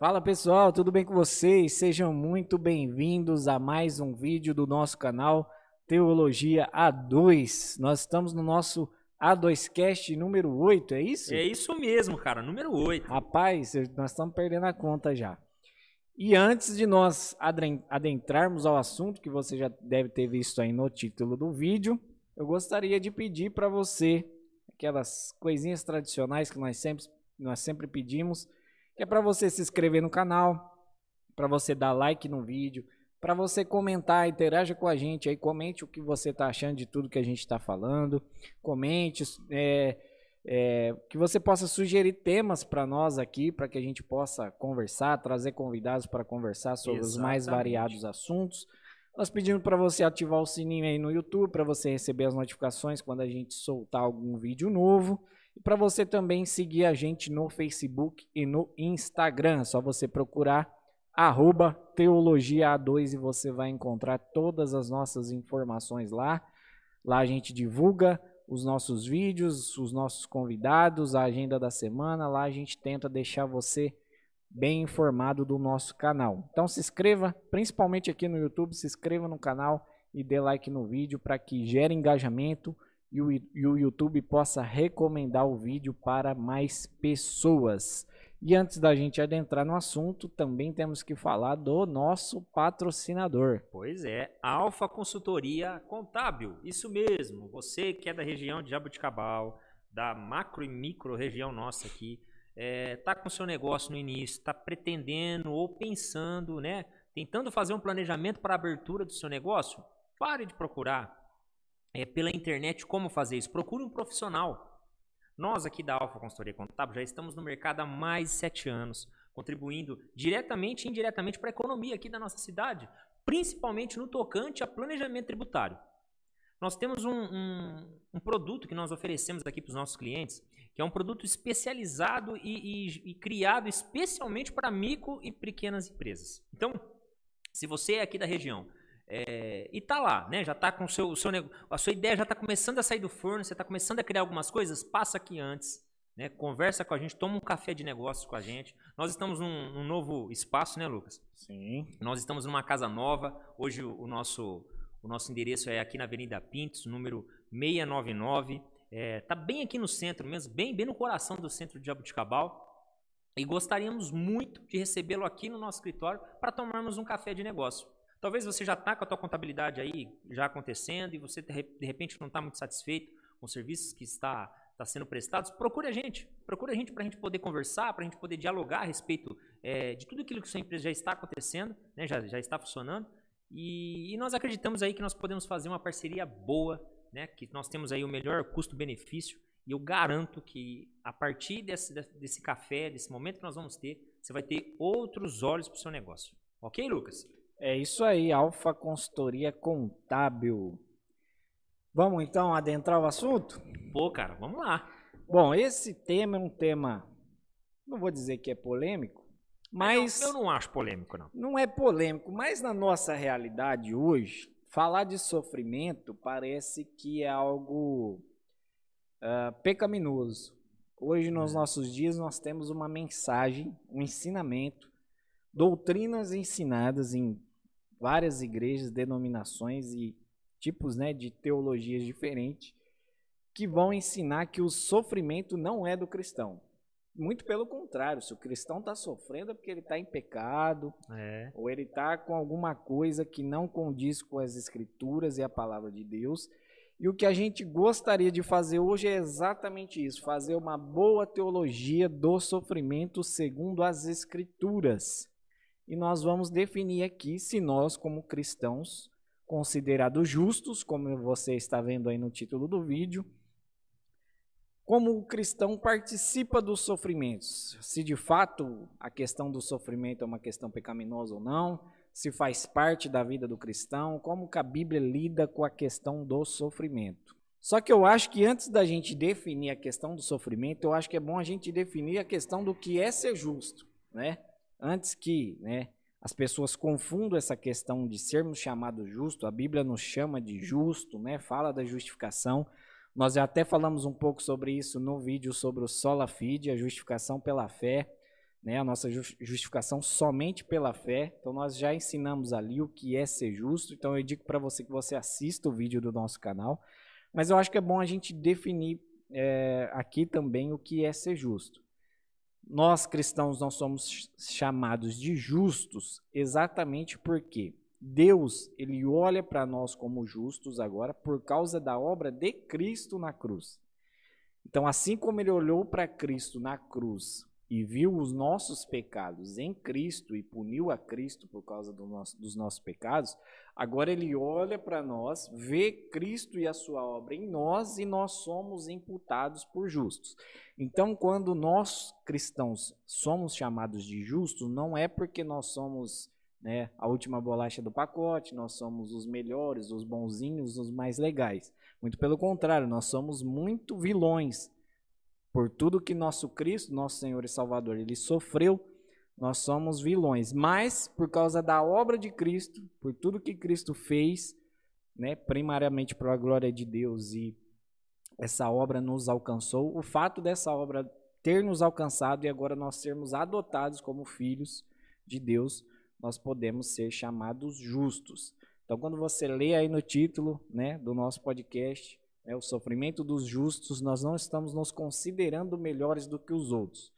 Fala pessoal, tudo bem com vocês? Sejam muito bem-vindos a mais um vídeo do nosso canal Teologia A2. Nós estamos no nosso A2Cast número 8, é isso? É isso mesmo, cara, número 8. Rapaz, nós estamos perdendo a conta já. E antes de nós adentrarmos ao assunto, que você já deve ter visto aí no título do vídeo, eu gostaria de pedir para você aquelas coisinhas tradicionais que nós sempre, nós sempre pedimos, que é para você se inscrever no canal, para você dar like no vídeo, para você comentar, interaja com a gente aí, comente o que você está achando de tudo que a gente está falando, comente, é, é, que você possa sugerir temas para nós aqui, para que a gente possa conversar, trazer convidados para conversar sobre Exatamente. os mais variados assuntos. Nós pedimos para você ativar o sininho aí no YouTube para você receber as notificações quando a gente soltar algum vídeo novo. Para você também seguir a gente no Facebook e no Instagram. É só você procurar arroba Teologia A2 e você vai encontrar todas as nossas informações lá. Lá a gente divulga os nossos vídeos, os nossos convidados, a agenda da semana. Lá a gente tenta deixar você bem informado do nosso canal. Então se inscreva, principalmente aqui no YouTube, se inscreva no canal e dê like no vídeo para que gere engajamento e o, YouTube possa recomendar o vídeo para mais pessoas. E antes da gente adentrar no assunto, também temos que falar do nosso patrocinador. Pois é, Alfa Consultoria Contábil. Isso mesmo, você que é da região de Jabuticabal, da macro e micro região nossa aqui, está é, com seu negócio no início, está pretendendo ou pensando, né, tentando fazer um planejamento para a abertura do seu negócio, pare de procurar é, pela internet como fazer isso. Procure um profissional. Nós aqui da Alfa Consultoria Contábil já estamos no mercado há mais de sete anos, contribuindo diretamente e indiretamente para a economia aqui da nossa cidade, principalmente no tocante a planejamento tributário. Nós temos um, um, um produto que nós oferecemos aqui para os nossos clientes, que é um produto especializado e, e, e criado especialmente para micro e pequenas empresas. Então, se você é aqui da região é, e tá lá, né? Já tá com o seu, o seu a sua ideia já está começando a sair do forno, você está começando a criar algumas coisas, passa aqui antes, né? Conversa com a gente, toma um café de negócios com a gente. Nós estamos num, num novo espaço, né, Lucas? Sim. Nós estamos numa casa nova. Hoje o, o nosso o nosso endereço é aqui na Avenida Pintos, número 699. É, tá bem aqui no centro mesmo, bem, bem no coração do centro de Jabuticabal. E gostaríamos muito de recebê-lo aqui no nosso escritório para tomarmos um café de negócio. Talvez você já está com a tua contabilidade aí já acontecendo e você de repente não está muito satisfeito com os serviços que está, está sendo prestados. Procure a gente, procure a gente para a gente poder conversar, para a gente poder dialogar a respeito é, de tudo aquilo que sua empresa já está acontecendo, né, já, já está funcionando. E, e, nós acreditamos aí que nós podemos fazer uma parceria boa, né, que nós temos aí o melhor custo-benefício. E eu garanto que a partir desse, desse café, desse momento que nós vamos ter, você vai ter outros olhos para o seu negócio. Ok, Lucas? É isso aí, Alfa Consultoria Contábil. Vamos então adentrar o assunto? Pô, cara, vamos lá. Bom, esse tema é um tema, não vou dizer que é polêmico, mas. Eu não, eu não acho polêmico, não. Não é polêmico, mas na nossa realidade hoje, falar de sofrimento parece que é algo uh, pecaminoso. Hoje, nos é. nossos dias, nós temos uma mensagem, um ensinamento, doutrinas ensinadas em várias igrejas, denominações e tipos né, de teologias diferentes que vão ensinar que o sofrimento não é do cristão. Muito pelo contrário, se o cristão está sofrendo é porque ele está em pecado, é. ou ele está com alguma coisa que não condiz com as escrituras e a palavra de Deus. E o que a gente gostaria de fazer hoje é exatamente isso: fazer uma boa teologia do sofrimento segundo as escrituras. E nós vamos definir aqui se nós, como cristãos, considerados justos, como você está vendo aí no título do vídeo, como o cristão participa dos sofrimentos. Se de fato a questão do sofrimento é uma questão pecaminosa ou não, se faz parte da vida do cristão, como que a Bíblia lida com a questão do sofrimento. Só que eu acho que antes da gente definir a questão do sofrimento, eu acho que é bom a gente definir a questão do que é ser justo, né? Antes que né, as pessoas confundam essa questão de sermos chamados justo, a Bíblia nos chama de justo, né, fala da justificação. Nós já até falamos um pouco sobre isso no vídeo sobre o sola fide, a justificação pela fé. né, a nossa justificação somente pela fé. Então nós já ensinamos ali o que é ser justo. Então eu digo para você que você assista o vídeo do nosso canal. Mas eu acho que é bom a gente definir é, aqui também o que é ser justo. Nós cristãos não somos chamados de justos exatamente porque Deus ele olha para nós como justos agora por causa da obra de Cristo na cruz. Então, assim como ele olhou para Cristo na cruz e viu os nossos pecados em Cristo e puniu a Cristo por causa do nosso, dos nossos pecados, agora ele olha para nós, vê Cristo e a sua obra em nós e nós somos imputados por justos. Então, quando nós cristãos somos chamados de justos, não é porque nós somos né, a última bolacha do pacote, nós somos os melhores, os bonzinhos, os mais legais. Muito pelo contrário, nós somos muito vilões por tudo que nosso Cristo, nosso Senhor e Salvador, ele sofreu, nós somos vilões. Mas por causa da obra de Cristo, por tudo que Cristo fez, né, primariamente para a glória de Deus e essa obra nos alcançou, o fato dessa obra ter nos alcançado e agora nós sermos adotados como filhos de Deus, nós podemos ser chamados justos. Então, quando você lê aí no título né, do nosso podcast, é o sofrimento dos justos, nós não estamos nos considerando melhores do que os outros.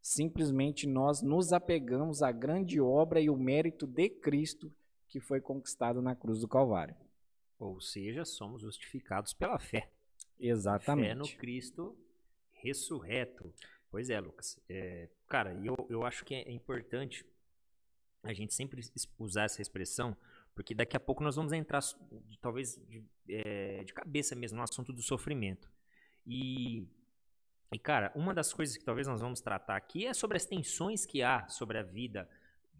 Simplesmente nós nos apegamos à grande obra e o mérito de Cristo que foi conquistado na cruz do Calvário. Ou seja, somos justificados pela fé. Exatamente. Fé no Cristo ressurreto. Pois é, Lucas. É, cara, eu, eu acho que é importante a gente sempre usar essa expressão, porque daqui a pouco nós vamos entrar, talvez, de, é, de cabeça mesmo no assunto do sofrimento. E, e, cara, uma das coisas que talvez nós vamos tratar aqui é sobre as tensões que há sobre a vida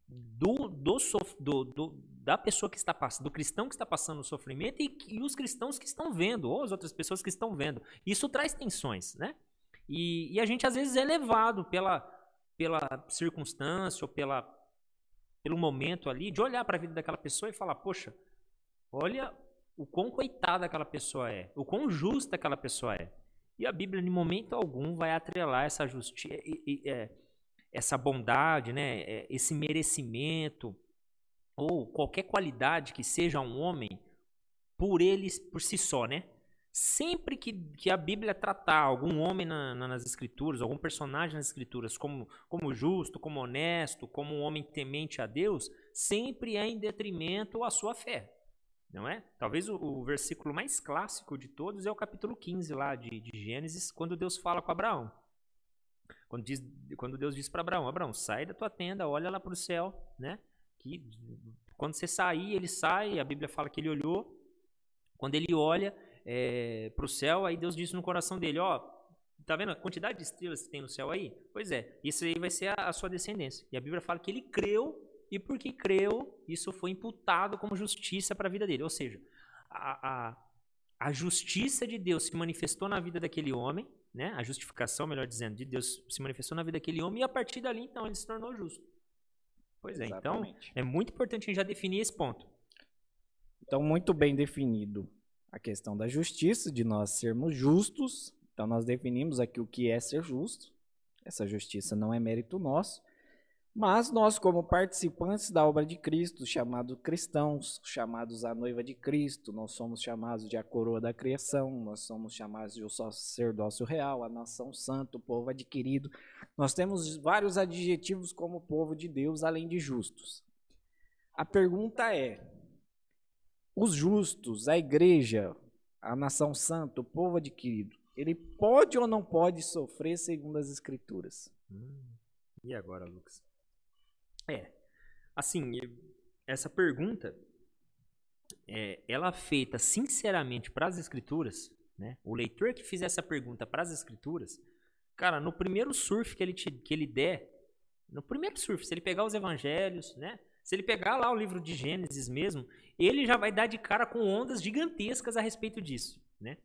do, do, do, do, da pessoa que está passando, do cristão que está passando o sofrimento e, e, os cristãos que estão vendo, ou as outras pessoas que estão vendo. Isso traz tensões, né? E, e a gente às vezes é levado pela, pela circunstância ou pela, pelo momento ali, de olhar para a vida daquela pessoa e falar: poxa, olha o quão coitada aquela pessoa é, o quão justa aquela pessoa é. E a Bíblia, em momento algum, vai atrelar essa justiça, é, essa bondade, né, é, esse merecimento, ou qualquer qualidade que seja um homem, por ele, por si só, né? Sempre que, que a Bíblia tratar algum homem na, na, nas Escrituras, algum personagem nas Escrituras como, como justo, como honesto, como um homem temente a Deus, sempre é em detrimento à sua fé. Não é? Talvez o, o versículo mais clássico de todos é o capítulo 15 lá de, de Gênesis, quando Deus fala com Abraão. Quando, diz, quando Deus diz para Abraão: Abraão, sai da tua tenda, olha lá para o céu, né? Que quando você sair, ele sai. A Bíblia fala que ele olhou. Quando ele olha, é, para o céu, aí Deus disse no coração dele, ó, tá vendo a quantidade de estrelas que tem no céu aí? Pois é, isso aí vai ser a, a sua descendência. E a Bíblia fala que ele creu, e porque creu, isso foi imputado como justiça para a vida dele. Ou seja, a, a, a justiça de Deus se manifestou na vida daquele homem, né? a justificação, melhor dizendo, de Deus se manifestou na vida daquele homem, e a partir dali, então, ele se tornou justo. Pois é, então, Exatamente. então é muito importante a gente já definir esse ponto. Então, muito bem definido a questão da justiça, de nós sermos justos. Então, nós definimos aqui o que é ser justo. Essa justiça não é mérito nosso. Mas nós, como participantes da obra de Cristo, chamados cristãos, chamados a noiva de Cristo, nós somos chamados de a coroa da criação, nós somos chamados de o sacerdócio real, a nação santa, o povo adquirido. Nós temos vários adjetivos como povo de Deus, além de justos. A pergunta é: os justos, a igreja, a nação santa, o povo adquirido, ele pode ou não pode sofrer segundo as escrituras? Hum, e agora, Lucas? É, assim, essa pergunta, é, ela feita sinceramente para as escrituras, né? O leitor que fizer essa pergunta para as escrituras, cara, no primeiro surf que ele, te, que ele der, no primeiro surf, se ele pegar os evangelhos, né? Se ele pegar lá o livro de Gênesis mesmo, ele já vai dar de cara com ondas gigantescas a respeito disso, né?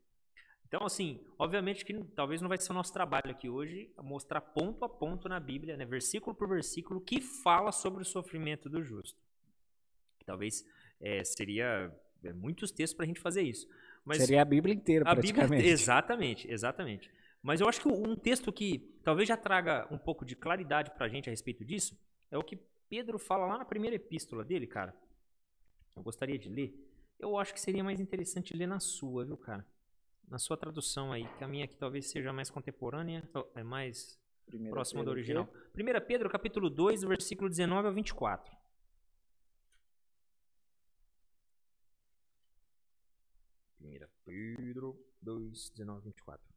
Então, assim, obviamente que talvez não vai ser o nosso trabalho aqui hoje mostrar ponto a ponto na Bíblia, né, versículo por versículo, que fala sobre o sofrimento do justo. Talvez é, seria é, muitos textos para a gente fazer isso. Mas seria a Bíblia inteira, praticamente. Bíblia, exatamente, exatamente. Mas eu acho que um texto que talvez já traga um pouco de claridade para a gente a respeito disso é o que Pedro fala lá na primeira epístola dele, cara. Eu gostaria de ler. Eu acho que seria mais interessante ler na sua, viu, cara? Na sua tradução aí, que a minha aqui talvez seja mais contemporânea, é mais Primeira próxima Pedro, do original. 1 Pedro, capítulo 2, versículo 19 ao 24. 1 Pedro 2, 19 24.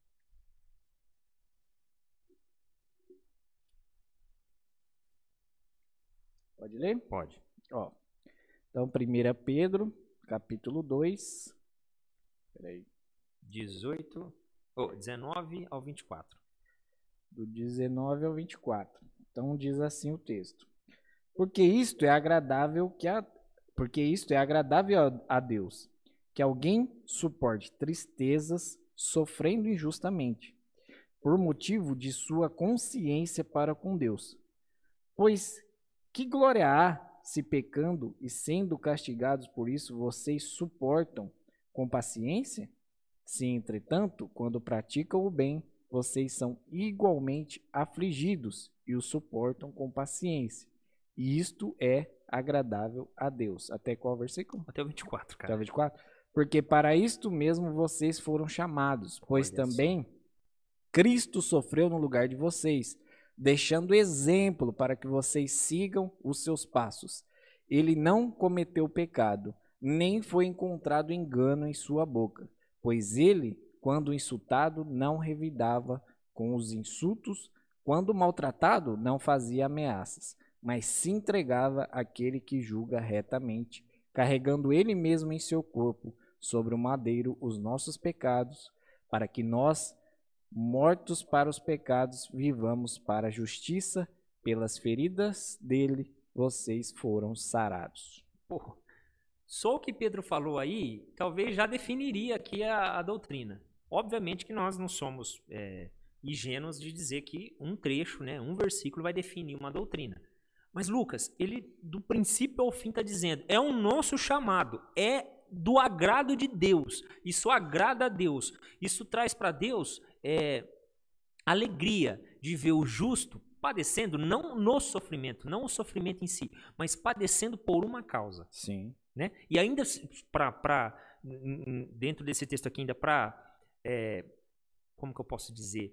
Pode ler? Pode. Ó, então, 1 Pedro, capítulo 2. Peraí. 18, oh, 19 ao 24. Do 19 ao 24. Então diz assim o texto. Porque isto é agradável que a, porque isto é agradável a Deus, que alguém suporte tristezas sofrendo injustamente, por motivo de sua consciência para com Deus. Pois que glória há se pecando e sendo castigados por isso vocês suportam com paciência? Se, entretanto, quando praticam o bem, vocês são igualmente afligidos e o suportam com paciência. E isto é agradável a Deus. Até qual versículo? Até o 24, cara. Até o 24? Porque para isto mesmo vocês foram chamados, pois Olha também isso. Cristo sofreu no lugar de vocês, deixando exemplo para que vocês sigam os seus passos. Ele não cometeu pecado, nem foi encontrado engano em sua boca, pois ele, quando insultado, não revidava com os insultos, quando maltratado, não fazia ameaças, mas se entregava àquele que julga retamente, carregando ele mesmo em seu corpo sobre o madeiro os nossos pecados, para que nós, mortos para os pecados, vivamos para a justiça, pelas feridas dele vocês foram sarados. Porra. Só o que Pedro falou aí, talvez já definiria aqui a, a doutrina. Obviamente que nós não somos é, ingênuos de dizer que um trecho, né, um versículo vai definir uma doutrina. Mas Lucas, ele do princípio ao fim está dizendo, é o nosso chamado, é do agrado de Deus. Isso agrada a Deus. Isso traz para Deus é, alegria de ver o justo padecendo, não no sofrimento, não o sofrimento em si, mas padecendo por uma causa. Sim. Né? E ainda para dentro desse texto aqui ainda para é, como que eu posso dizer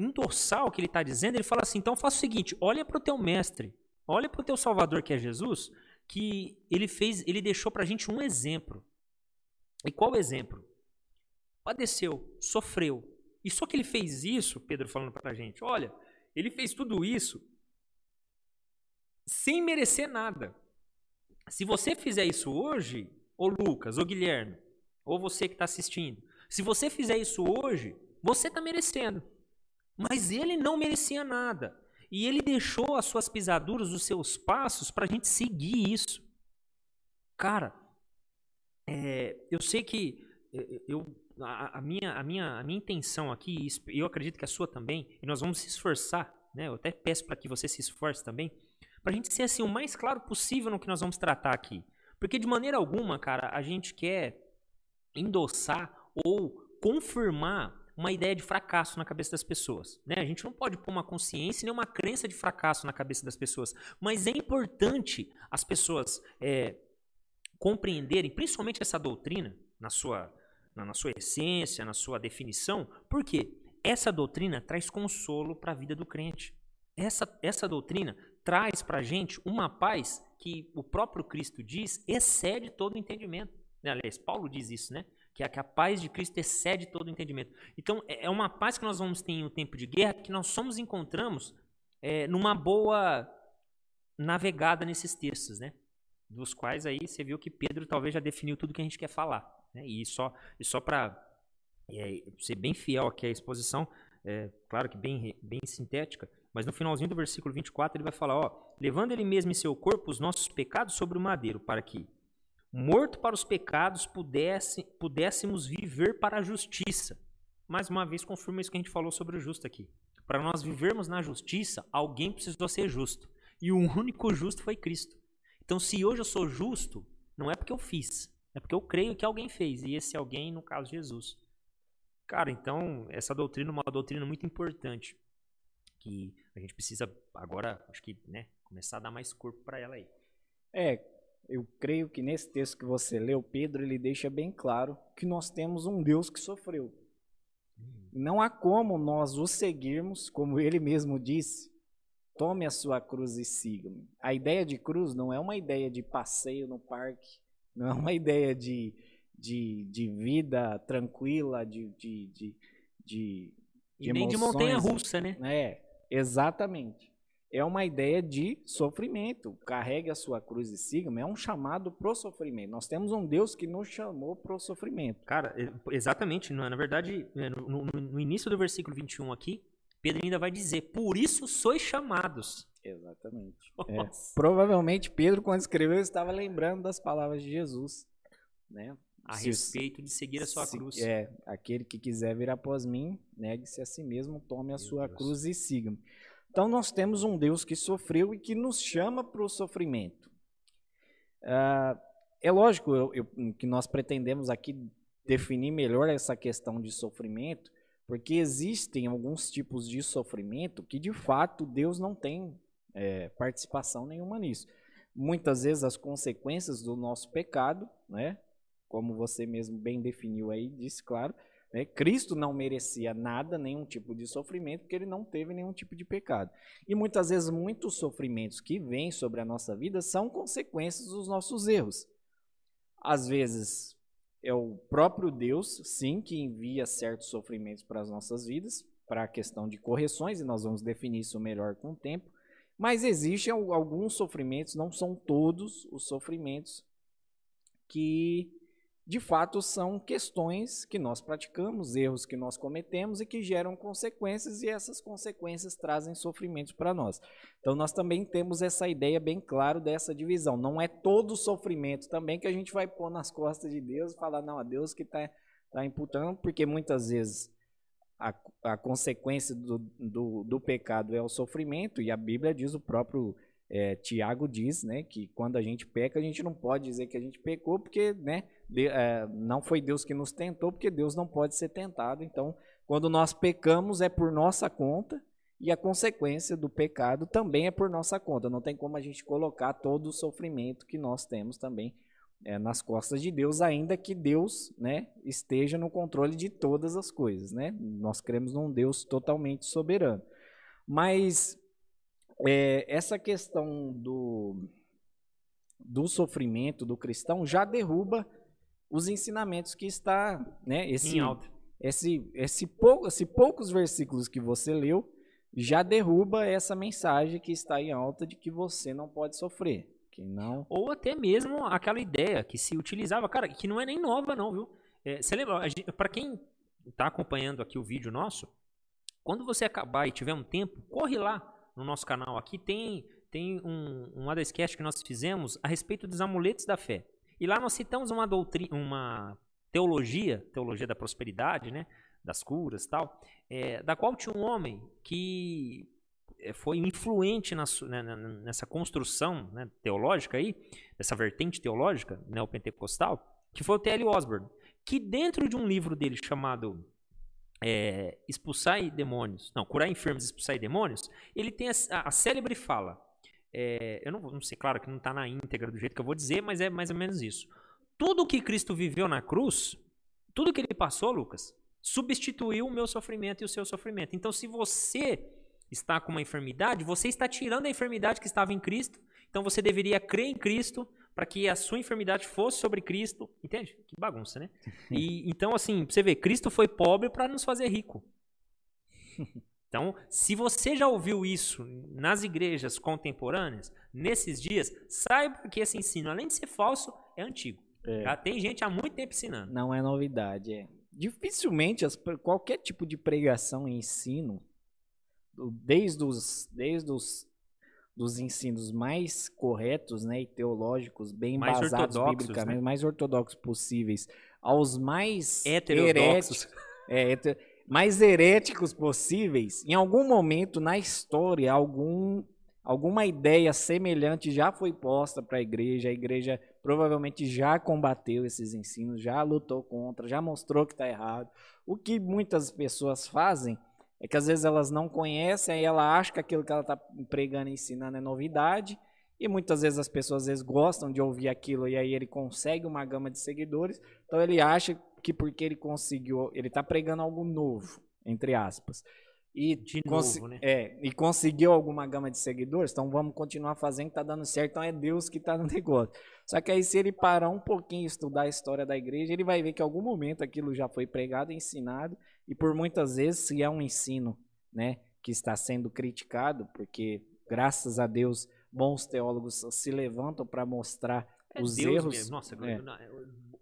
endossar o que ele está dizendo, ele fala assim: então faça o seguinte, olha para o teu mestre, olha para o teu Salvador que é Jesus, que ele fez, ele deixou para a gente um exemplo. E qual o exemplo? Padeceu, sofreu. E só que ele fez isso, Pedro falando para a gente, olha, ele fez tudo isso sem merecer nada. Se você fizer isso hoje, ou Lucas, ou Guilherme, ou você que está assistindo, se você fizer isso hoje, você está merecendo. Mas ele não merecia nada. E ele deixou as suas pisaduras, os seus passos, para a gente seguir isso. Cara, é, eu sei que é, eu, a, a, minha, a, minha, a minha intenção aqui, eu acredito que a sua também, e nós vamos se esforçar, né? eu até peço para que você se esforce também, para a gente ser assim, o mais claro possível no que nós vamos tratar aqui. Porque de maneira alguma, cara, a gente quer endossar ou confirmar uma ideia de fracasso na cabeça das pessoas. Né? A gente não pode pôr uma consciência nem uma crença de fracasso na cabeça das pessoas. Mas é importante as pessoas é, compreenderem, principalmente essa doutrina, na sua, na, sua essência, na sua definição, porque essa doutrina traz consolo para a vida do crente. Essa, essa doutrina traz para a gente uma paz que o próprio Cristo diz excede todo entendimento. Né? Aliás, Paulo diz isso, né? Que a, que a paz de Cristo excede todo o entendimento. Então, é, é uma paz que nós vamos ter em um tempo de guerra que nós somos encontramos é, numa boa navegada nesses textos, né? dos quais aí você viu que Pedro talvez já definiu tudo que a gente quer falar. Né? E só, e só para é, ser bem fiel aqui à exposição, é, claro que bem, bem sintética, mas no finalzinho do versículo 24 ele vai falar, ó, levando ele mesmo em seu corpo os nossos pecados sobre o madeiro, para que, morto para os pecados, pudesse, pudéssemos viver para a justiça. Mais uma vez confirma isso que a gente falou sobre o justo aqui. Para nós vivermos na justiça, alguém precisou ser justo. E o único justo foi Cristo. Então, se hoje eu sou justo, não é porque eu fiz, é porque eu creio que alguém fez. E esse alguém, no caso, Jesus. Cara, então, essa doutrina é uma doutrina muito importante. Que a gente precisa agora, acho que, né, começar a dar mais corpo para ela aí. É, eu creio que nesse texto que você leu, Pedro, ele deixa bem claro que nós temos um Deus que sofreu. Não há como nós o seguirmos, como ele mesmo disse, tome a sua cruz e siga-me. A ideia de cruz não é uma ideia de passeio no parque, não é uma ideia de, de, de vida tranquila, de, de, de, de, de E nem de montanha russa, né? É, exatamente. É uma ideia de sofrimento. Carregue a sua cruz e siga-me. É um chamado pro sofrimento. Nós temos um Deus que nos chamou pro sofrimento. Cara, exatamente. Na verdade, é, no, no, no início do versículo 21 aqui, Pedro ainda vai dizer: Por isso sois chamados. Exatamente. É. Provavelmente Pedro, quando escreveu, estava lembrando das palavras de Jesus. Né? A se, respeito de seguir a sua se, cruz. É, aquele que quiser vir após mim, negue-se a si mesmo, tome a Meu sua Deus. cruz e siga-me. Então nós temos um Deus que sofreu e que nos chama para o sofrimento. Ah, é lógico eu, eu, que nós pretendemos aqui definir melhor essa questão de sofrimento, porque existem alguns tipos de sofrimento que, de fato, Deus não tem é, participação nenhuma nisso. Muitas vezes as consequências do nosso pecado, né, como você mesmo bem definiu aí, disse claro, né, Cristo não merecia nada, nenhum tipo de sofrimento, porque ele não teve nenhum tipo de pecado. E muitas vezes muitos sofrimentos que vêm sobre a nossa vida são consequências dos nossos erros. Às vezes é o próprio Deus, sim, que envia certos sofrimentos para as nossas vidas, para a questão de correções, e nós vamos definir isso melhor com o tempo. Mas existem alguns sofrimentos, não são todos os sofrimentos que de fato são questões que nós praticamos, erros que nós cometemos e que geram consequências, e essas consequências trazem sofrimento para nós. Então, nós também temos essa ideia bem clara dessa divisão. Não é todo sofrimento também que a gente vai pôr nas costas de Deus e falar, não, a Deus que está tá imputando, porque muitas vezes a, a consequência do, do, do pecado é o sofrimento, e a Bíblia diz o próprio. É, Tiago diz, né, que quando a gente peca, a gente não pode dizer que a gente pecou, porque, né, de, é, não foi Deus que nos tentou, porque Deus não pode ser tentado. Então, quando nós pecamos, é por nossa conta e a consequência do pecado também é por nossa conta. Não tem como a gente colocar todo o sofrimento que nós temos também é, nas costas de Deus, ainda que Deus né, esteja no controle de todas as coisas. Né? Nós cremos num Deus totalmente soberano. Mas é, essa questão do, do sofrimento do cristão já derruba os ensinamentos que está, né, esse, em alta. Esse, esse, pou, esse poucos versículos que você leu já derruba essa mensagem que está em alta de que você não pode sofrer. Que não... Ou até mesmo aquela ideia que se utilizava, cara, que não é nem nova não, viu? É, você lembra, para quem está acompanhando aqui o vídeo nosso, quando você acabar e tiver um tempo, corre lá no nosso canal aqui, tem, tem um, um Adescast que nós fizemos a respeito dos amuletos da fé. E lá nós citamos uma doutrina, uma teologia, teologia da prosperidade, né, das curas, tal, é, da qual tinha um homem que é, foi influente na, né, nessa construção né, teológica aí, dessa vertente teológica neopentecostal, que foi o T.L. Osborne, que dentro de um livro dele chamado é, Expulsar Demônios, não, Curar Enfermos e Expulsar Demônios, ele tem a, a célebre fala, é, eu não, não sei, claro que não está na íntegra do jeito que eu vou dizer, mas é mais ou menos isso. Tudo que Cristo viveu na cruz, tudo que ele passou, Lucas, substituiu o meu sofrimento e o seu sofrimento. Então, se você está com uma enfermidade, você está tirando a enfermidade que estava em Cristo. Então, você deveria crer em Cristo para que a sua enfermidade fosse sobre Cristo. Entende? Que bagunça, né? E, então, assim, você vê, Cristo foi pobre para nos fazer rico. Então, se você já ouviu isso nas igrejas contemporâneas, nesses dias, saiba que esse ensino, além de ser falso, é antigo. É. Já tem gente há muito tempo ensinando. Não é novidade, é. Dificilmente as, qualquer tipo de pregação e ensino, desde os, desde os dos ensinos mais corretos né, e teológicos, bem mais embasados biblicamente, né? mais ortodoxos possíveis, aos mais heterodoxos. É, mais heréticos possíveis, em algum momento na história, algum, alguma ideia semelhante já foi posta para a igreja, a igreja provavelmente já combateu esses ensinos, já lutou contra, já mostrou que está errado. O que muitas pessoas fazem é que às vezes elas não conhecem, aí ela acha que aquilo que ela está pregando e ensinando é novidade, e muitas vezes as pessoas às vezes gostam de ouvir aquilo e aí ele consegue uma gama de seguidores, então ele acha que porque ele conseguiu, ele está pregando algo novo, entre aspas. E, de novo, né? é, e conseguiu alguma gama de seguidores, então vamos continuar fazendo está dando certo, então é Deus que está no negócio. Só que aí se ele parar um pouquinho e estudar a história da igreja, ele vai ver que em algum momento aquilo já foi pregado e ensinado, e por muitas vezes, se é um ensino né, que está sendo criticado, porque graças a Deus bons teólogos se levantam para mostrar é os Deus erros. Mesmo. Nossa, é.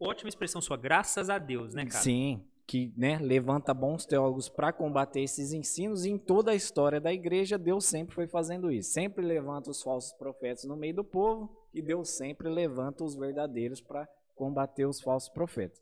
ótima expressão sua, graças a Deus, né, cara? Sim, que né, levanta bons teólogos para combater esses ensinos, e em toda a história da igreja, Deus sempre foi fazendo isso. Sempre levanta os falsos profetas no meio do povo, e Deus sempre levanta os verdadeiros para combater os falsos profetas.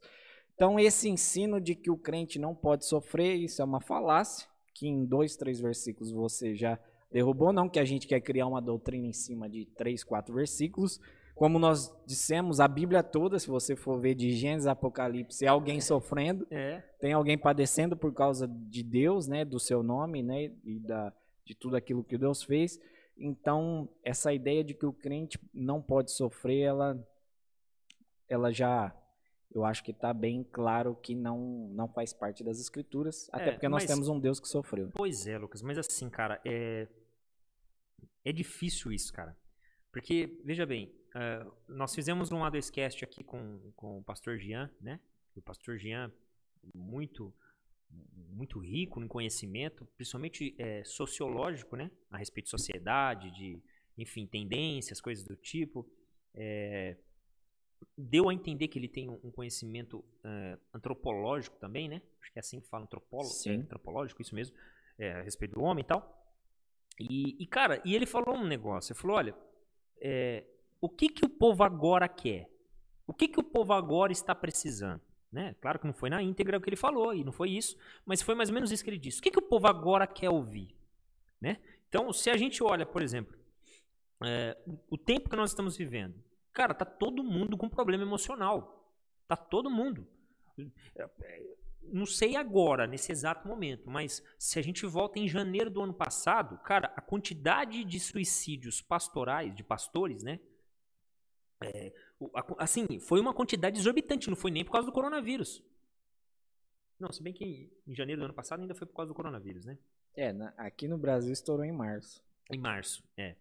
Então, esse ensino de que o crente não pode sofrer, isso é uma falácia, que em dois, três versículos você já derrubou. Não que a gente quer criar uma doutrina em cima de três, quatro versículos, como nós dissemos, a Bíblia toda, se você for ver de Gênesis a Apocalipse, é alguém sofrendo, é. tem alguém padecendo por causa de Deus, né, do seu nome, né, e da, de tudo aquilo que Deus fez. Então, essa ideia de que o crente não pode sofrer, ela, ela já, eu acho que está bem claro que não, não faz parte das Escrituras, até é, porque nós mas, temos um Deus que sofreu. Pois é, Lucas, mas assim, cara, é, é difícil isso, cara. Porque, veja bem, Uh, nós fizemos um Adescast aqui com, com o pastor Jean, né? O pastor Jean, muito muito rico em conhecimento, principalmente é, sociológico, né? A respeito de sociedade, de, enfim, tendências, coisas do tipo. É, deu a entender que ele tem um conhecimento uh, antropológico também, né? Acho que é assim que fala, antropólogo, é, antropológico, isso mesmo, é, a respeito do homem e tal. E, e, cara, e ele falou um negócio, ele falou, olha, é, o que, que o povo agora quer? O que, que o povo agora está precisando? Né? Claro que não foi na íntegra o que ele falou, e não foi isso, mas foi mais ou menos isso que ele disse. O que, que o povo agora quer ouvir? Né? Então, se a gente olha, por exemplo, é, o tempo que nós estamos vivendo, cara, tá todo mundo com problema emocional. Tá todo mundo. Não sei agora, nesse exato momento, mas se a gente volta em janeiro do ano passado, cara, a quantidade de suicídios pastorais, de pastores, né? É, assim, foi uma quantidade exorbitante, não foi nem por causa do coronavírus. Não, se bem que em janeiro do ano passado ainda foi por causa do coronavírus, né? É, na, aqui no Brasil estourou em março. Em março, é.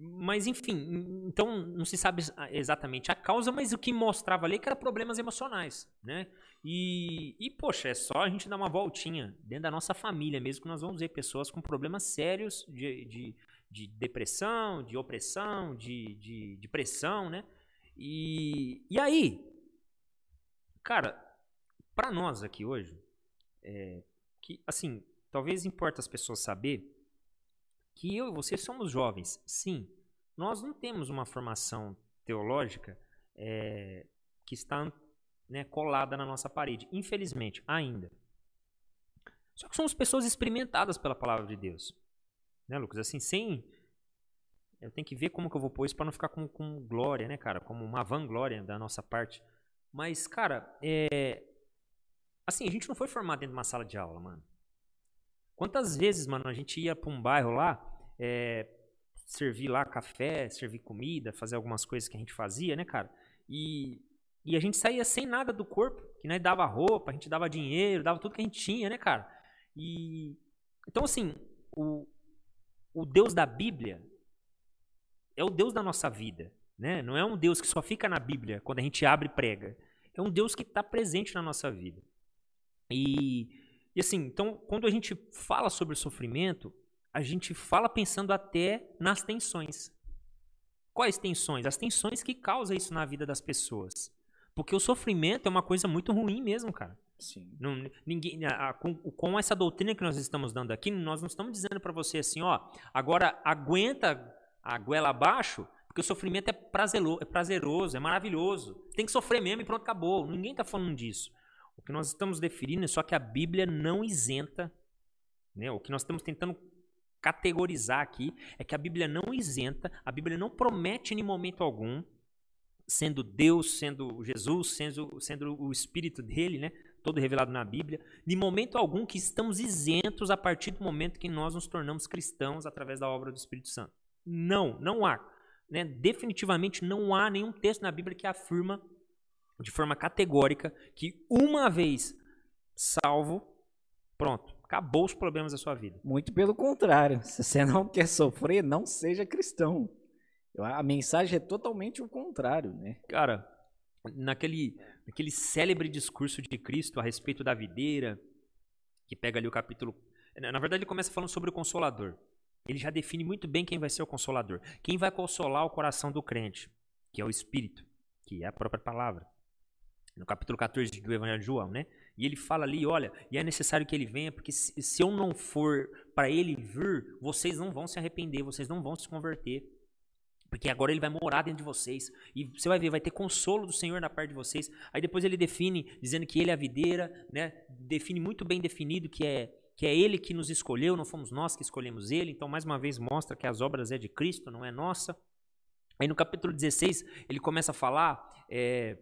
Mas enfim, então não se sabe exatamente a causa, mas o que mostrava ali é que era problemas emocionais, né? E, e, poxa, é só a gente dar uma voltinha dentro da nossa família mesmo que nós vamos ver pessoas com problemas sérios de, de de depressão, de opressão, de, de, de pressão, né? E, e aí, cara, para nós aqui hoje, é, que assim, talvez importa as pessoas saber que eu e você somos jovens. Sim, nós não temos uma formação teológica é, que está né, colada na nossa parede, infelizmente, ainda. Só que somos pessoas experimentadas pela palavra de Deus. Né, Lucas? Assim, sem. Eu tenho que ver como que eu vou pôr isso para não ficar com, com glória, né, cara? Como uma vanglória da nossa parte. Mas, cara, é. Assim, a gente não foi formado dentro de uma sala de aula, mano. Quantas vezes, mano, a gente ia para um bairro lá, é, servir lá café, servir comida, fazer algumas coisas que a gente fazia, né, cara? E, e a gente saía sem nada do corpo, que nós dava roupa, a gente dava dinheiro, dava tudo que a gente tinha, né, cara? E então assim, o, o Deus da Bíblia é o Deus da nossa vida. Né? Não é um Deus que só fica na Bíblia quando a gente abre e prega. É um Deus que está presente na nossa vida. E, e assim, então, quando a gente fala sobre sofrimento, a gente fala pensando até nas tensões. Quais tensões? As tensões que causam isso na vida das pessoas. Porque o sofrimento é uma coisa muito ruim mesmo, cara. Sim. Não, ninguém, a, com, com, essa doutrina que nós estamos dando aqui, nós não estamos dizendo para você assim, ó, agora aguenta a goela abaixo, porque o sofrimento é prazeroso, é prazeroso, é maravilhoso. Tem que sofrer mesmo e pronto, acabou. Ninguém está falando disso. O que nós estamos definindo é só que a Bíblia não isenta, né? O que nós estamos tentando categorizar aqui é que a Bíblia não isenta, a Bíblia não promete em momento algum, sendo Deus, sendo Jesus, sendo, sendo o Espírito dele, né? Todo revelado na Bíblia, de momento algum que estamos isentos a partir do momento que nós nos tornamos cristãos através da obra do Espírito Santo. Não, não há. Né? Definitivamente não há nenhum texto na Bíblia que afirma de forma categórica que uma vez salvo, pronto, acabou os problemas da sua vida. Muito pelo contrário. Se você não quer sofrer, não seja cristão. A mensagem é totalmente o contrário, né? Cara, naquele, naquele célebre discurso de Cristo a respeito da videira, que pega ali o capítulo. Na verdade, ele começa falando sobre o consolador. Ele já define muito bem quem vai ser o consolador. Quem vai consolar o coração do crente, que é o Espírito, que é a própria palavra. No capítulo 14 do Evangelho de João, né? E ele fala ali, olha, e é necessário que ele venha, porque se, se eu não for para ele vir, vocês não vão se arrepender, vocês não vão se converter. Porque agora ele vai morar dentro de vocês. E você vai ver, vai ter consolo do Senhor na parte de vocês. Aí depois ele define, dizendo que ele é a videira, né? Define muito bem definido que é que é ele que nos escolheu, não fomos nós que escolhemos ele. Então, mais uma vez, mostra que as obras é de Cristo, não é nossa. Aí no capítulo 16, ele começa a falar é,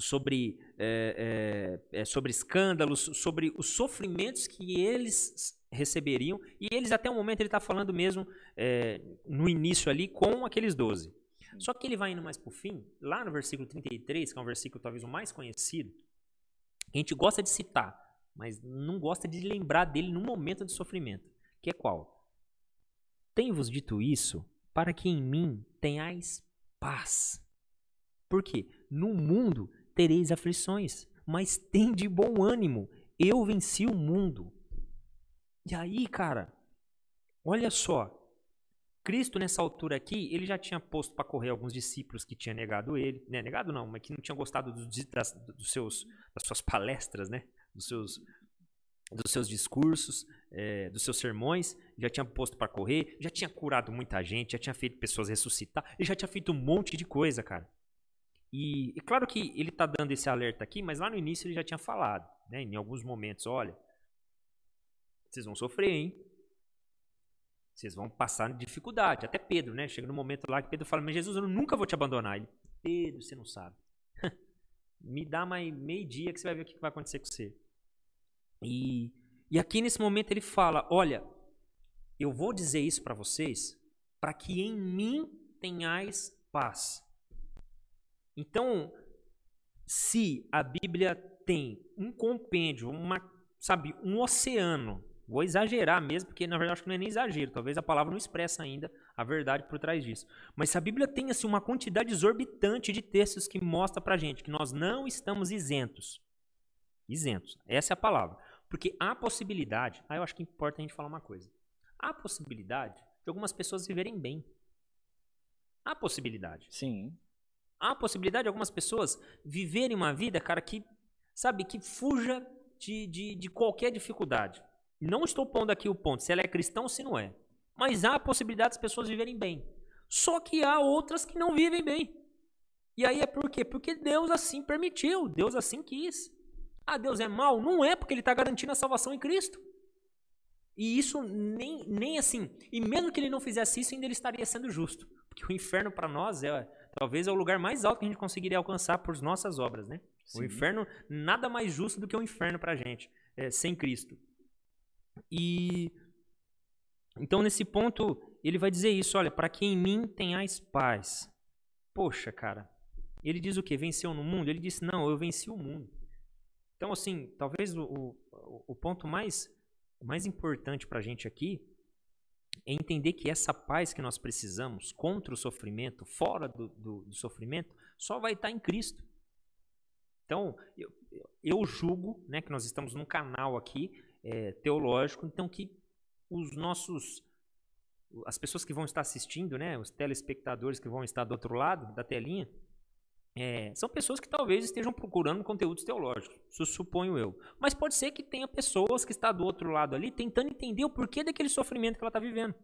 sobre, é, é, sobre escândalos, sobre os sofrimentos que eles receberiam. E eles, até o momento, ele está falando mesmo é, no início ali com aqueles doze. Só que ele vai indo mais para o fim, lá no versículo 33, que é um versículo talvez o mais conhecido, que a gente gosta de citar, mas não gosta de lembrar dele no momento de sofrimento, que é qual? Tenho-vos dito isso para que em mim tenhais paz. Por quê? No mundo tereis aflições, mas tende bom ânimo. Eu venci o mundo. E aí, cara, olha só. Cristo, nessa altura aqui, ele já tinha posto para correr alguns discípulos que tinham negado ele. Né? Negado não, mas que não tinham gostado do, das, dos seus, das suas palestras, né? dos, seus, dos seus discursos, é, dos seus sermões. Já tinha posto para correr, já tinha curado muita gente, já tinha feito pessoas ressuscitar. Ele já tinha feito um monte de coisa, cara. E, e claro que ele está dando esse alerta aqui, mas lá no início ele já tinha falado, né? em alguns momentos, olha, vocês vão sofrer, hein? Vocês vão passar dificuldade. Até Pedro, né? Chega no momento lá que Pedro fala: Mas Jesus, eu nunca vou te abandonar. Ele, Pedro, você não sabe. Me dá mais meio dia que você vai ver o que vai acontecer com você. E, e aqui nesse momento ele fala: Olha, eu vou dizer isso para vocês para que em mim tenhais paz. Então, se a Bíblia tem um compêndio, uma, sabe, um oceano Vou exagerar mesmo, porque na verdade acho que não é nem exagero. Talvez a palavra não expressa ainda a verdade por trás disso. Mas se a Bíblia tem assim, uma quantidade exorbitante de textos que mostra pra gente que nós não estamos isentos. Isentos. Essa é a palavra. Porque há possibilidade, aí eu acho que importa a gente falar uma coisa. Há possibilidade de algumas pessoas viverem bem. Há possibilidade. Sim. Há possibilidade de algumas pessoas viverem uma vida, cara, que, sabe, que fuja de, de, de qualquer dificuldade. Não estou pondo aqui o ponto se ela é cristã ou se não é. Mas há a possibilidade das pessoas viverem bem. Só que há outras que não vivem bem. E aí é por quê? Porque Deus assim permitiu, Deus assim quis. Ah, Deus é mau? Não é, porque Ele está garantindo a salvação em Cristo. E isso nem, nem assim. E mesmo que Ele não fizesse isso, ainda Ele estaria sendo justo. Porque o inferno para nós é talvez é o lugar mais alto que a gente conseguiria alcançar por nossas obras, né? Sim. O inferno, nada mais justo do que o inferno para a gente, é, sem Cristo. E então nesse ponto ele vai dizer isso, olha, para que em mim tenhais paz. Poxa, cara. Ele diz o que? Venceu no mundo? Ele disse, não, eu venci o mundo. Então, assim, talvez o, o, o ponto mais, mais importante para a gente aqui é entender que essa paz que nós precisamos contra o sofrimento, fora do, do, do sofrimento, só vai estar em Cristo. Então, eu, eu julgo né, que nós estamos num canal aqui é, teológico, então que os nossos as pessoas que vão estar assistindo, né, os telespectadores que vão estar do outro lado da telinha, é, são pessoas que talvez estejam procurando conteúdos teológicos, suponho eu. Mas pode ser que tenha pessoas que estão do outro lado ali tentando entender o porquê daquele sofrimento que ela está vivendo.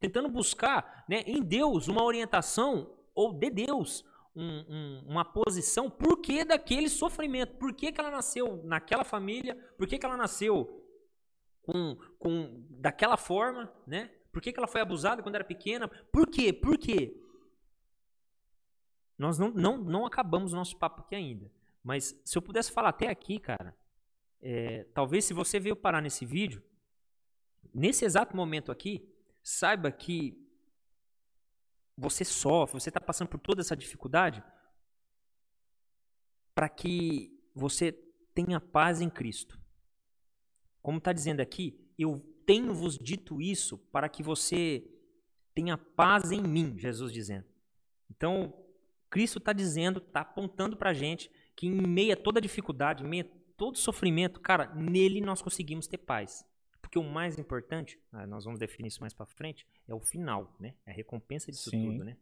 Tentando buscar né, em Deus uma orientação, ou de Deus, um, um, uma posição, por que daquele sofrimento, por que, que ela nasceu naquela família, por que, que ela nasceu com, com daquela forma, né? Por que, que ela foi abusada quando era pequena? Por quê? Por quê? Nós não, não, não acabamos o nosso papo aqui ainda. Mas se eu pudesse falar até aqui, cara, é, talvez se você veio parar nesse vídeo, nesse exato momento aqui, saiba que você sofre, você está passando por toda essa dificuldade para que você tenha paz em Cristo. Como está dizendo aqui, eu tenho-vos dito isso para que você tenha paz em mim, Jesus dizendo. Então, Cristo está dizendo, está apontando para a gente que em meio a toda dificuldade, em meio a todo sofrimento, cara, nele nós conseguimos ter paz. Porque o mais importante, ah, nós vamos definir isso mais para frente, é o final, né? É a recompensa disso Sim. tudo, né?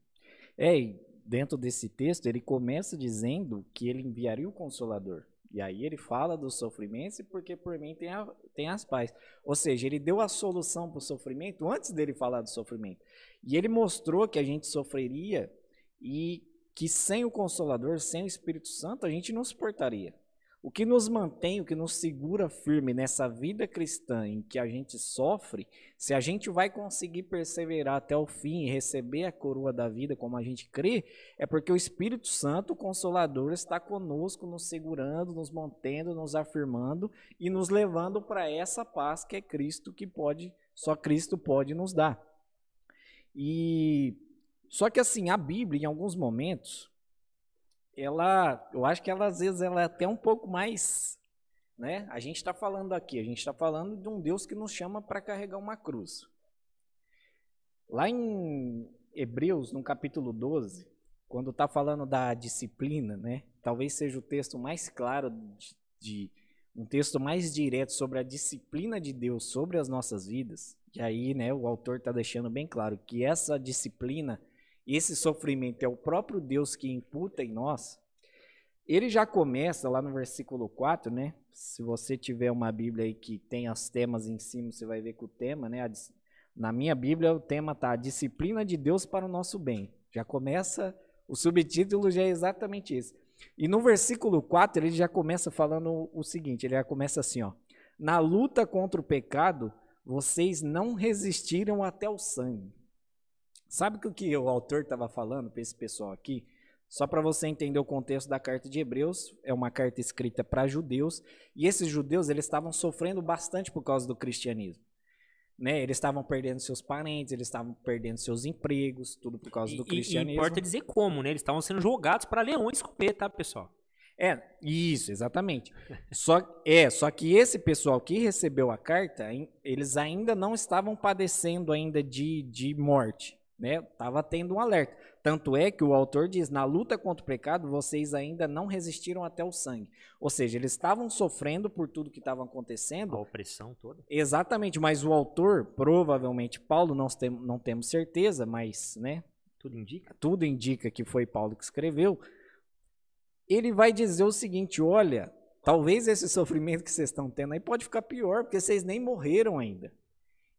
É, e dentro desse texto, ele começa dizendo que ele enviaria o Consolador. E aí ele fala dos sofrimentos e porque por mim tem, a, tem as paz. Ou seja, ele deu a solução para o sofrimento antes dele falar do sofrimento. E ele mostrou que a gente sofreria e que sem o Consolador, sem o Espírito Santo, a gente não suportaria. O que nos mantém, o que nos segura firme nessa vida cristã em que a gente sofre, se a gente vai conseguir perseverar até o fim e receber a coroa da vida como a gente crê, é porque o Espírito Santo, o Consolador, está conosco, nos segurando, nos mantendo, nos afirmando e nos levando para essa paz que é Cristo que pode, só Cristo pode nos dar. E só que assim, a Bíblia, em alguns momentos, ela, eu acho que ela às vezes ela é até um pouco mais, né? A gente está falando aqui, a gente está falando de um Deus que nos chama para carregar uma cruz. Lá em Hebreus, no capítulo 12, quando está falando da disciplina, né? Talvez seja o texto mais claro de, de um texto mais direto sobre a disciplina de Deus sobre as nossas vidas. E aí, né, o autor está deixando bem claro que essa disciplina esse sofrimento é o próprio Deus que imputa em nós, ele já começa lá no versículo 4, né? Se você tiver uma Bíblia aí que tem as temas em cima, você vai ver que o tema, né? Na minha Bíblia, o tema tá a disciplina de Deus para o nosso bem. Já começa, o subtítulo já é exatamente esse. E no versículo 4, ele já começa falando o seguinte: ele já começa assim, ó. Na luta contra o pecado, vocês não resistiram até o sangue. Sabe o que o autor estava falando para esse pessoal aqui? Só para você entender o contexto da carta de Hebreus, é uma carta escrita para judeus, e esses judeus eles estavam sofrendo bastante por causa do cristianismo. Né? Eles estavam perdendo seus parentes, eles estavam perdendo seus empregos, tudo por causa do cristianismo. E importa dizer como, né? Eles estavam sendo jogados para leões comer, tá, pessoal? É, isso, exatamente. só, é, só que esse pessoal que recebeu a carta, eles ainda não estavam padecendo ainda de, de morte né? Tava tendo um alerta. Tanto é que o autor diz: na luta contra o pecado, vocês ainda não resistiram até o sangue. Ou seja, eles estavam sofrendo por tudo que estava acontecendo. A opressão toda. Exatamente, mas o autor, provavelmente Paulo, não, tem, não temos certeza, mas, né? Tudo indica. Tudo indica que foi Paulo que escreveu. Ele vai dizer o seguinte: olha, talvez esse sofrimento que vocês estão tendo aí pode ficar pior, porque vocês nem morreram ainda.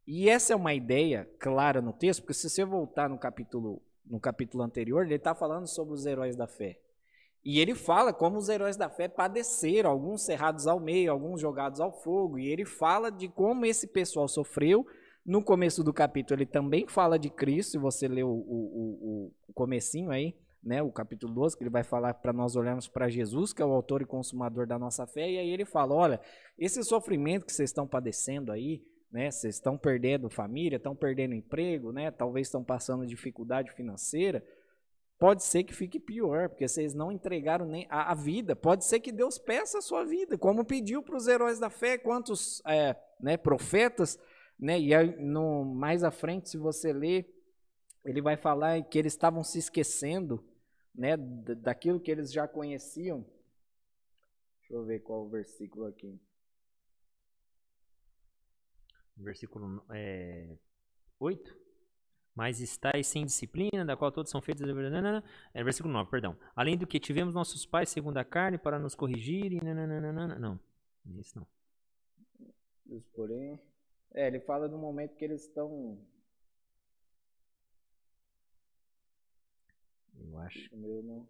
E essa é uma ideia clara no texto, porque se você voltar no capítulo, no capítulo anterior, ele está falando sobre os heróis da fé. E ele fala como os heróis da fé padeceram, alguns cerrados ao meio, alguns jogados ao fogo. E ele fala de como esse pessoal sofreu. No começo do capítulo, ele também fala de Cristo, se você ler o, o, o, o comecinho aí, né, o capítulo 12, que ele vai falar para nós olharmos para Jesus, que é o autor e consumador da nossa fé. E aí ele fala, olha, esse sofrimento que vocês estão padecendo aí, né? Vocês estão perdendo família, estão perdendo emprego, né? Talvez estão passando dificuldade financeira. Pode ser que fique pior, porque vocês não entregaram nem a, a vida. Pode ser que Deus peça a sua vida, como pediu para os heróis da fé, quantos é, né, profetas, né? E aí, no, mais à frente, se você ler, ele vai falar que eles estavam se esquecendo, né, daquilo que eles já conheciam. Deixa eu ver qual o versículo aqui versículo é, 8. Mas estáis sem disciplina, da qual todos são feitos. É, versículo 9, perdão. Além do que tivemos nossos pais segundo a carne para nos corrigirem. Não, não, isso não. porém. É, ele fala do momento que eles estão. Eu acho. O meu não.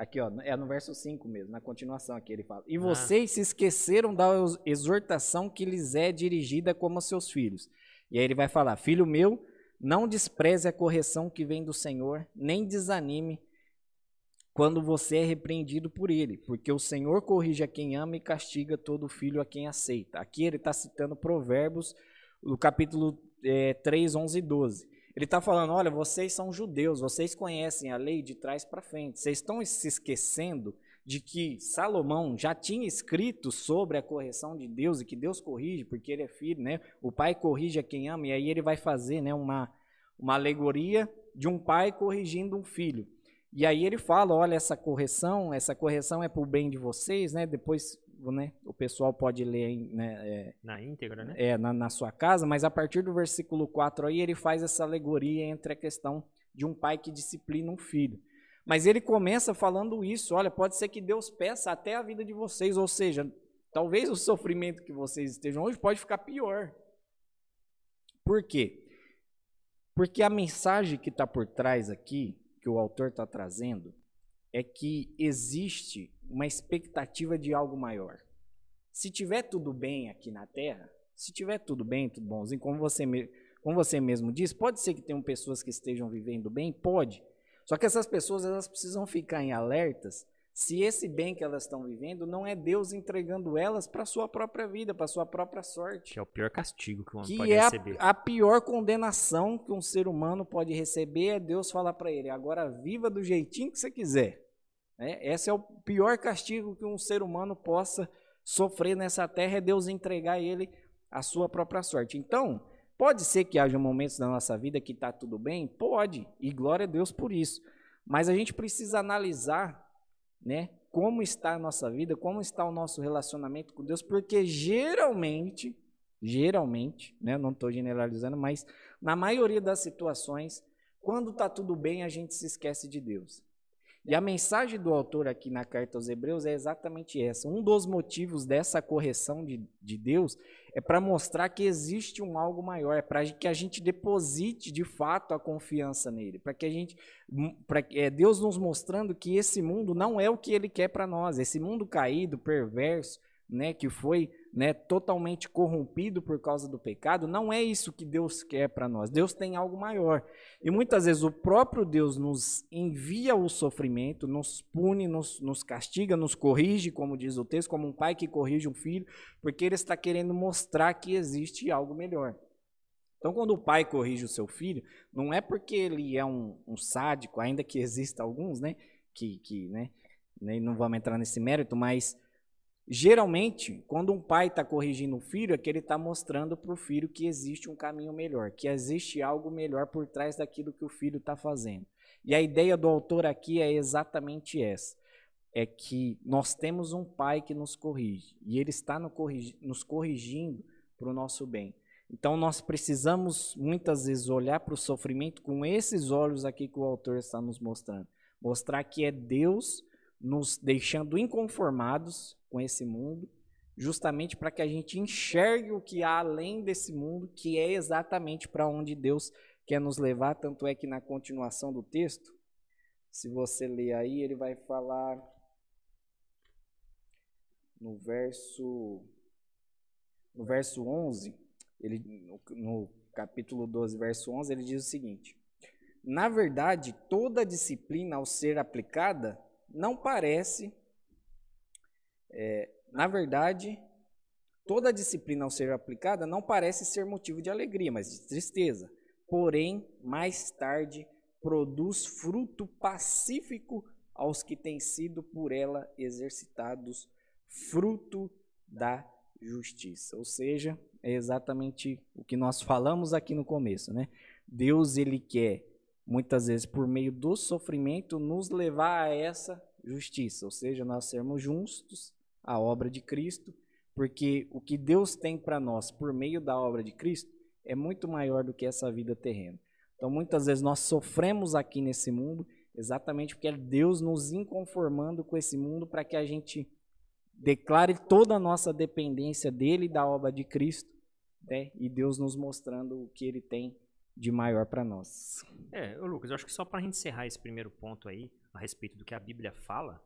Aqui, ó, é no verso 5 mesmo, na continuação aqui ele fala. E ah. vocês se esqueceram da exortação que lhes é dirigida como seus filhos. E aí ele vai falar: Filho meu, não despreze a correção que vem do Senhor, nem desanime quando você é repreendido por ele, porque o Senhor corrige a quem ama e castiga todo filho a quem aceita. Aqui ele está citando Provérbios, no capítulo é, 3, 11 e 12. Ele está falando: olha, vocês são judeus, vocês conhecem a lei de trás para frente. Vocês estão se esquecendo de que Salomão já tinha escrito sobre a correção de Deus e que Deus corrige porque ele é filho, né? O pai corrige a quem ama e aí ele vai fazer, né, uma uma alegoria de um pai corrigindo um filho. E aí ele fala, olha essa correção, essa correção é para o bem de vocês, né? Depois né, o pessoal pode ler né, é, na íntegra, né? É, na, na, sua casa, mas a partir do versículo 4 aí ele faz essa alegoria entre a questão de um pai que disciplina um filho. Mas ele começa falando isso, olha, pode ser que Deus peça até a vida de vocês, ou seja, talvez o sofrimento que vocês estejam hoje pode ficar pior. Por quê? Porque a mensagem que está por trás aqui, que o autor está trazendo, é que existe uma expectativa de algo maior. Se tiver tudo bem aqui na Terra, se tiver tudo bem, tudo bonzinho, como você, como você mesmo disse, pode ser que tenham pessoas que estejam vivendo bem? Pode. Só que essas pessoas elas precisam ficar em alertas se esse bem que elas estão vivendo não é Deus entregando elas para sua própria vida, para sua própria sorte. Que é o pior castigo que um homem pode é receber. A, a pior condenação que um ser humano pode receber é Deus falar para ele: agora viva do jeitinho que você quiser. É, esse é o pior castigo que um ser humano possa sofrer nessa terra, é Deus entregar a ele a sua própria sorte. Então, pode ser que haja momentos na nossa vida que está tudo bem? Pode, e glória a Deus por isso. Mas a gente precisa analisar né, como está a nossa vida, como está o nosso relacionamento com Deus, porque geralmente, geralmente, né, não estou generalizando, mas na maioria das situações, quando está tudo bem, a gente se esquece de Deus. E a mensagem do autor aqui na carta aos Hebreus é exatamente essa. Um dos motivos dessa correção de, de Deus é para mostrar que existe um algo maior, é para que a gente deposite de fato a confiança nele, para que a gente, para é, Deus nos mostrando que esse mundo não é o que Ele quer para nós, esse mundo caído, perverso, né, que foi né, totalmente corrompido por causa do pecado, não é isso que Deus quer para nós. Deus tem algo maior. E muitas vezes o próprio Deus nos envia o sofrimento, nos pune, nos, nos castiga, nos corrige, como diz o texto, como um pai que corrige um filho, porque ele está querendo mostrar que existe algo melhor. Então, quando o pai corrige o seu filho, não é porque ele é um, um sádico, ainda que exista alguns, né, que, que né, não vamos entrar nesse mérito, mas Geralmente, quando um pai está corrigindo um filho, é que ele está mostrando para o filho que existe um caminho melhor, que existe algo melhor por trás daquilo que o filho está fazendo. E a ideia do autor aqui é exatamente essa: é que nós temos um pai que nos corrige, e ele está nos corrigindo para o nosso bem. Então nós precisamos muitas vezes olhar para o sofrimento com esses olhos aqui que o autor está nos mostrando. Mostrar que é Deus nos deixando inconformados com esse mundo, justamente para que a gente enxergue o que há além desse mundo, que é exatamente para onde Deus quer nos levar. Tanto é que na continuação do texto, se você ler aí, ele vai falar no verso no verso 11, ele no, capítulo 12, verso 11, ele diz o seguinte: Na verdade, toda disciplina ao ser aplicada não parece é, na verdade, toda disciplina ao ser aplicada não parece ser motivo de alegria, mas de tristeza. Porém, mais tarde, produz fruto pacífico aos que têm sido por ela exercitados, fruto da justiça. Ou seja, é exatamente o que nós falamos aqui no começo, né? Deus ele quer muitas vezes por meio do sofrimento nos levar a essa justiça, ou seja, nós sermos justos a obra de Cristo, porque o que Deus tem para nós por meio da obra de Cristo é muito maior do que essa vida terrena. Então, muitas vezes nós sofremos aqui nesse mundo exatamente porque é Deus nos inconformando com esse mundo para que a gente declare toda a nossa dependência dele e da obra de Cristo, né? e Deus nos mostrando o que ele tem de maior para nós. É, Lucas, eu acho que só para a gente encerrar esse primeiro ponto aí, a respeito do que a Bíblia fala,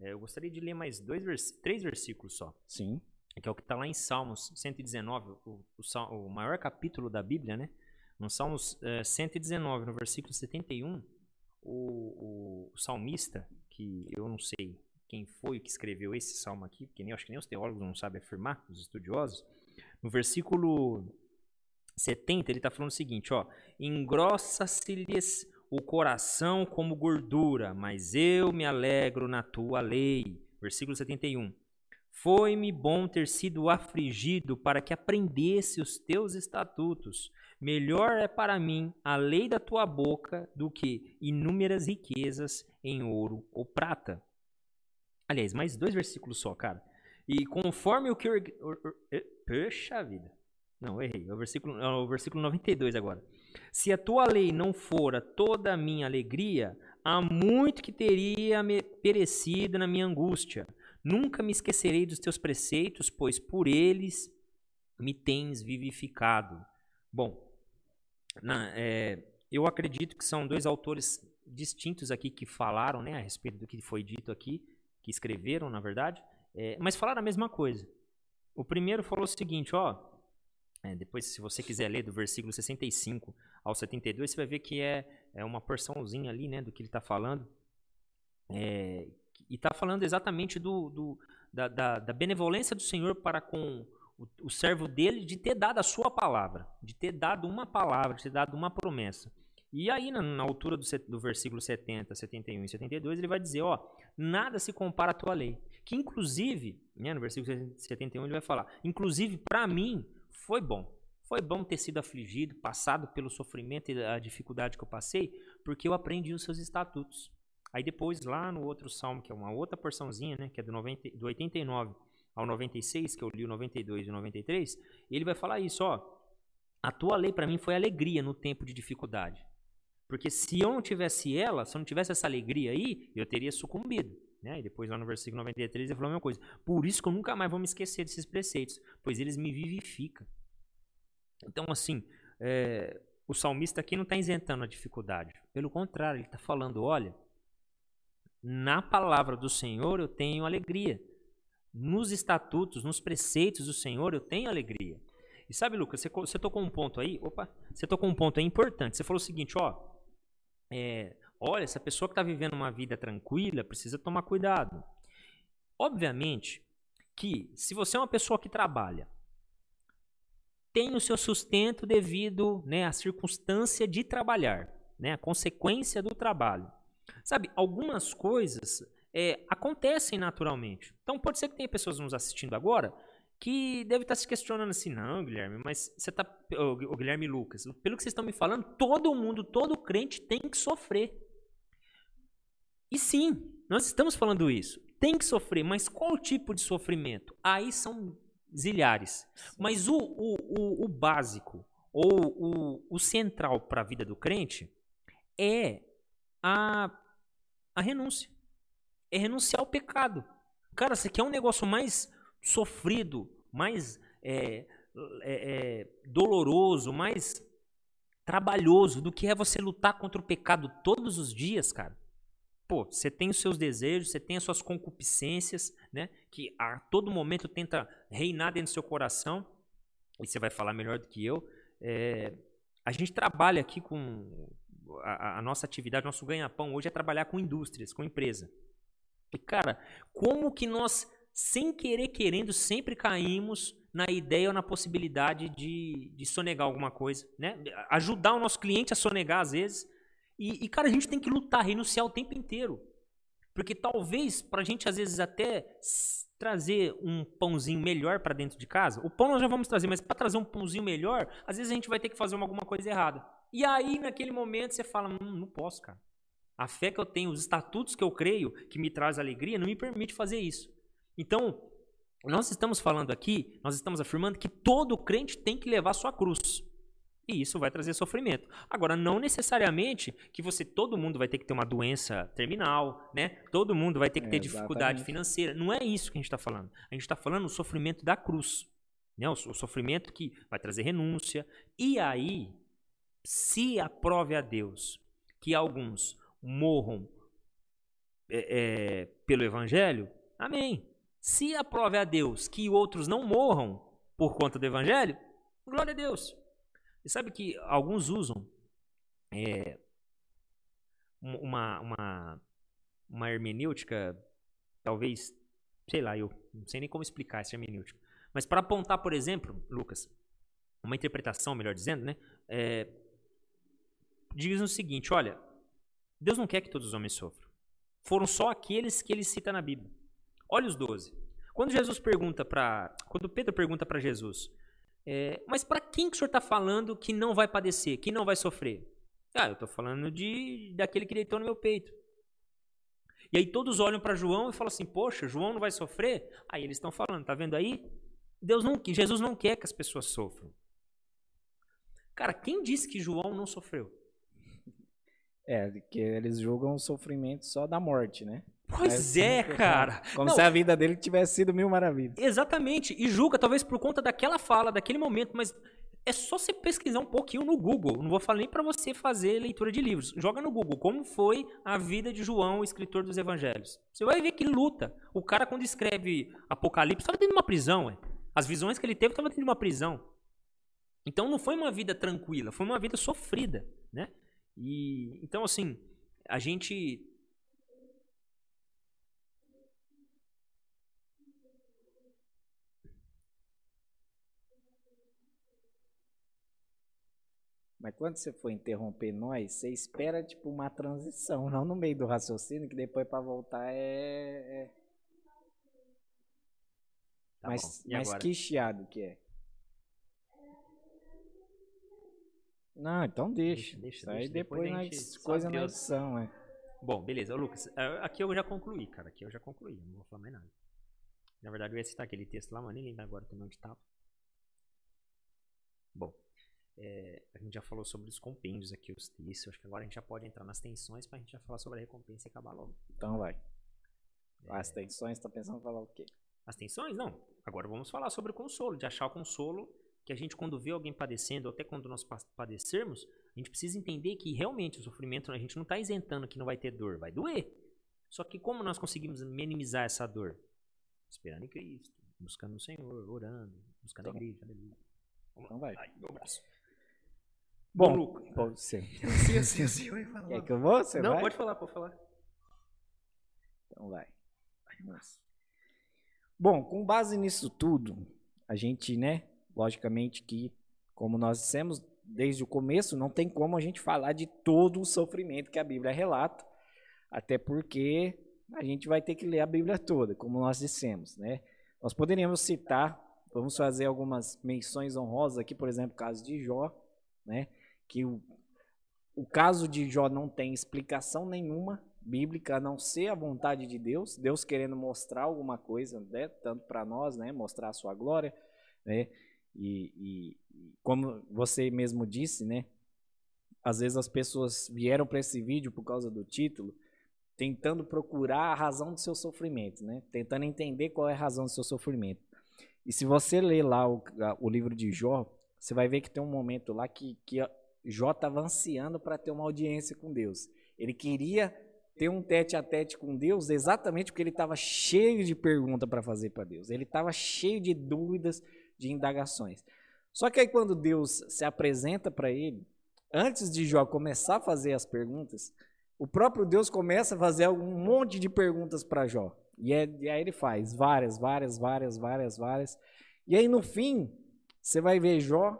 é, eu gostaria de ler mais dois vers três versículos só. Sim. Que é o que está lá em Salmos 119, o, o, o, maior capítulo da Bíblia, né? No Salmos é, 119, no versículo 71, o, o, o salmista, que eu não sei quem foi que escreveu esse salmo aqui, porque nem, acho que nem os teólogos não sabem afirmar, os estudiosos, no versículo 70, ele está falando o seguinte, ó, engrossa-se-lhes o coração como gordura, mas eu me alegro na tua lei. Versículo 71. Foi-me bom ter sido afligido para que aprendesse os teus estatutos. Melhor é para mim a lei da tua boca do que inúmeras riquezas em ouro ou prata. Aliás, mais dois versículos só, cara. E conforme o que. Puxa vida. Não, errei. É o versículo, é o versículo 92 agora. Se a tua lei não fora toda a minha alegria, há muito que teria perecido na minha angústia. Nunca me esquecerei dos teus preceitos, pois por eles me tens vivificado. Bom, na, é, eu acredito que são dois autores distintos aqui que falaram né, a respeito do que foi dito aqui, que escreveram, na verdade, é, mas falaram a mesma coisa. O primeiro falou o seguinte, ó, é, depois, se você quiser ler do versículo 65 ao 72, você vai ver que é, é uma porçãozinha ali, né, do que ele está falando. É, e está falando exatamente do, do da, da, da, benevolência do Senhor para com o, o, servo dele de ter dado a sua palavra, de ter dado uma palavra, de ter dado uma promessa. E aí, na, na altura do, do versículo 70, 71 e 72, ele vai dizer, ó, nada se compara à tua lei. Que inclusive, né, no versículo 71 ele vai falar, inclusive para mim foi bom. Foi bom ter sido afligido, passado pelo sofrimento e a dificuldade que eu passei, porque eu aprendi os seus estatutos. Aí depois, lá no outro salmo, que é uma outra porçãozinha, né, que é do, 90, do 89 ao 96, que eu li o 92 e o 93, ele vai falar isso, ó. A tua lei para mim foi alegria no tempo de dificuldade. Porque se eu não tivesse ela, se eu não tivesse essa alegria aí, eu teria sucumbido. Né? E depois lá no versículo 93 ele falou a mesma coisa. Por isso que eu nunca mais vou me esquecer desses preceitos, pois eles me vivificam. Então, assim, é, o salmista aqui não está isentando a dificuldade. Pelo contrário, ele está falando: olha, na palavra do Senhor eu tenho alegria. Nos estatutos, nos preceitos do Senhor eu tenho alegria. E sabe, Lucas, você, você tocou um ponto aí, opa, você tocou um ponto aí importante. Você falou o seguinte, ó, é, olha, essa pessoa que está vivendo uma vida tranquila precisa tomar cuidado. Obviamente que se você é uma pessoa que trabalha, tem o seu sustento devido né, à circunstância de trabalhar, né, a consequência do trabalho. Sabe, algumas coisas é, acontecem naturalmente. Então pode ser que tenha pessoas nos assistindo agora que deve estar se questionando assim, não, Guilherme, mas você está, o Guilherme Lucas, pelo que vocês estão me falando, todo mundo, todo crente tem que sofrer. E sim, nós estamos falando isso. Tem que sofrer, mas qual tipo de sofrimento? Aí são zilhares. Mas o, o, o, o básico, ou o, o central para a vida do crente, é a, a renúncia. É renunciar ao pecado. Cara, você quer um negócio mais sofrido, mais é, é, é, doloroso, mais trabalhoso do que é você lutar contra o pecado todos os dias, cara? Pô, você tem os seus desejos, você tem as suas concupiscências, né? Que a todo momento tenta reinar dentro do seu coração. E você vai falar melhor do que eu. É, a gente trabalha aqui com a, a nossa atividade, nosso ganha-pão hoje é trabalhar com indústrias, com empresa. E cara, como que nós, sem querer querendo, sempre caímos na ideia ou na possibilidade de, de sonegar alguma coisa, né? Ajudar o nosso cliente a sonegar às vezes e, e, cara, a gente tem que lutar, renunciar o tempo inteiro. Porque talvez, pra gente às vezes até trazer um pãozinho melhor para dentro de casa, o pão nós já vamos trazer, mas para trazer um pãozinho melhor, às vezes a gente vai ter que fazer uma, alguma coisa errada. E aí, naquele momento, você fala: hum, não posso, cara. A fé que eu tenho, os estatutos que eu creio, que me traz alegria, não me permite fazer isso. Então, nós estamos falando aqui, nós estamos afirmando que todo crente tem que levar sua cruz. E isso vai trazer sofrimento. Agora, não necessariamente que você, todo mundo vai ter que ter uma doença terminal, né? Todo mundo vai ter que ter é, dificuldade financeira. Não é isso que a gente está falando. A gente está falando do sofrimento da cruz. Né? O, o sofrimento que vai trazer renúncia. E aí, se aprove a Deus que alguns morram é, é, pelo Evangelho, amém. Se aprove a Deus que outros não morram por conta do Evangelho, glória a Deus. E sabe que alguns usam é, uma, uma, uma hermenêutica, talvez, sei lá, eu não sei nem como explicar essa hermenêutica. Mas para apontar, por exemplo, Lucas, uma interpretação, melhor dizendo, né? É, diz o seguinte: olha, Deus não quer que todos os homens sofram. Foram só aqueles que ele cita na Bíblia. Olha os doze. Quando Jesus pergunta para, quando Pedro pergunta para Jesus, é, mas para quem que o senhor está falando que não vai padecer, que não vai sofrer? Ah, eu estou falando de daquele que deitou no meu peito. E aí todos olham para João e falam assim: Poxa, João não vai sofrer? Aí eles estão falando, tá vendo aí? Deus não, Jesus não quer que as pessoas sofram. Cara, quem disse que João não sofreu? É, que eles julgam o sofrimento só da morte, né? Pois Mas, é, cara. Como não, se a vida dele tivesse sido mil maravilhas. Exatamente. E julga, talvez por conta daquela fala, daquele momento, mas é só você pesquisar um pouquinho no Google. Não vou falar nem para você fazer leitura de livros. Joga no Google como foi a vida de João, o escritor dos evangelhos. Você vai ver que luta. O cara, quando escreve Apocalipse, estava dentro de uma prisão. Ué. As visões que ele teve estavam dentro de uma prisão. Então não foi uma vida tranquila, foi uma vida sofrida, né? E então assim, a gente Mas quando você for interromper nós, você espera tipo uma transição, não no meio do raciocínio, que depois para voltar é. é... Tá mas mas que chiado que é? Não, então deixa. Deixa, deixa. Aí depois, depois nós coisa na edição, é. Bom, beleza. Ô, Lucas, é, aqui eu já concluí, cara. Aqui eu já concluí. Não vou falar mais nada. Na verdade, eu ia citar aquele texto lá, mas nem lembro agora também onde estava. Bom, é, a gente já falou sobre os compêndios aqui, os textos. Acho que agora a gente já pode entrar nas tensões para a gente já falar sobre a recompensa e acabar logo. Então vai. É... As tensões, tá pensando em falar o quê? As tensões? Não. Agora vamos falar sobre o consolo, de achar o consolo que a gente, quando vê alguém padecendo, ou até quando nós padecermos, a gente precisa entender que realmente o sofrimento, a gente não está isentando que não vai ter dor, vai doer. Só que como nós conseguimos minimizar essa dor? Esperando em Cristo, buscando o Senhor, orando, buscando então, a igreja. Aleluia. Então vai. Ai, meu braço. Bom, pode ser. Assim, vai falar. Quer que eu vou? Você não, vai? pode falar, pode falar. Então vai. Ai, Bom, com base nisso tudo, a gente, né, Logicamente que, como nós dissemos desde o começo, não tem como a gente falar de todo o sofrimento que a Bíblia relata, até porque a gente vai ter que ler a Bíblia toda, como nós dissemos, né? Nós poderíamos citar, vamos fazer algumas menções honrosas aqui, por exemplo, o caso de Jó, né? Que o, o caso de Jó não tem explicação nenhuma bíblica a não ser a vontade de Deus, Deus querendo mostrar alguma coisa, né? Tanto para nós, né? Mostrar a sua glória, né? E, e, como você mesmo disse, né? Às vezes as pessoas vieram para esse vídeo por causa do título, tentando procurar a razão do seu sofrimento, né? Tentando entender qual é a razão do seu sofrimento. E se você ler lá o, o livro de Jó, você vai ver que tem um momento lá que, que Jó estava ansiando para ter uma audiência com Deus. Ele queria ter um tete a tete com Deus exatamente porque ele estava cheio de perguntas para fazer para Deus. Ele estava cheio de dúvidas, de indagações. Só que aí quando Deus se apresenta para ele, antes de Jó começar a fazer as perguntas, o próprio Deus começa a fazer um monte de perguntas para Jó. E, é, e aí ele faz várias, várias, várias, várias, várias. E aí no fim, você vai ver Jó,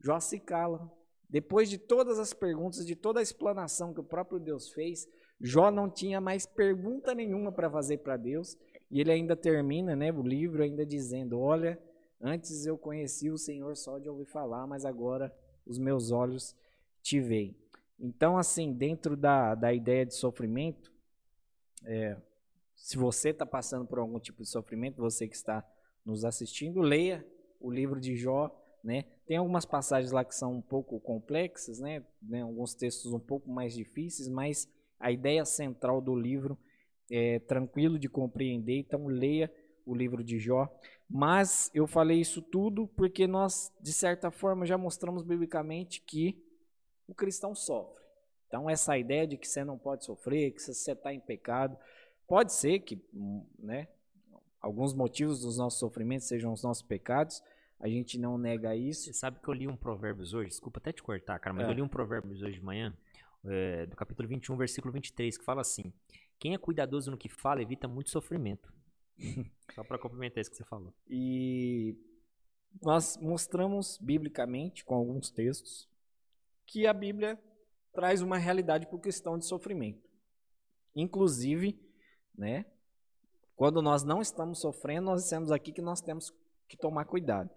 Jó se cala. Depois de todas as perguntas, de toda a explanação que o próprio Deus fez, Jó não tinha mais pergunta nenhuma para fazer para Deus. E ele ainda termina né, o livro ainda dizendo: Olha, Antes eu conheci o Senhor só de ouvir falar, mas agora os meus olhos te veem. Então, assim, dentro da, da ideia de sofrimento, é, se você está passando por algum tipo de sofrimento, você que está nos assistindo, leia o livro de Jó. Né? Tem algumas passagens lá que são um pouco complexas, né? né? alguns textos um pouco mais difíceis, mas a ideia central do livro é tranquilo de compreender, então leia o livro de Jó. Mas eu falei isso tudo porque nós, de certa forma, já mostramos biblicamente que o cristão sofre. Então, essa ideia de que você não pode sofrer, que você está em pecado, pode ser que hum, né, alguns motivos dos nossos sofrimentos sejam os nossos pecados, a gente não nega isso. Você sabe que eu li um Provérbios hoje, desculpa até te cortar, cara, mas é. eu li um Provérbios hoje de manhã, é, do capítulo 21, versículo 23, que fala assim: Quem é cuidadoso no que fala evita muito sofrimento. Só para complementar isso que você falou. E nós mostramos biblicamente, com alguns textos, que a Bíblia traz uma realidade para o cristão de sofrimento. Inclusive, né, quando nós não estamos sofrendo, nós dissemos aqui que nós temos que tomar cuidado.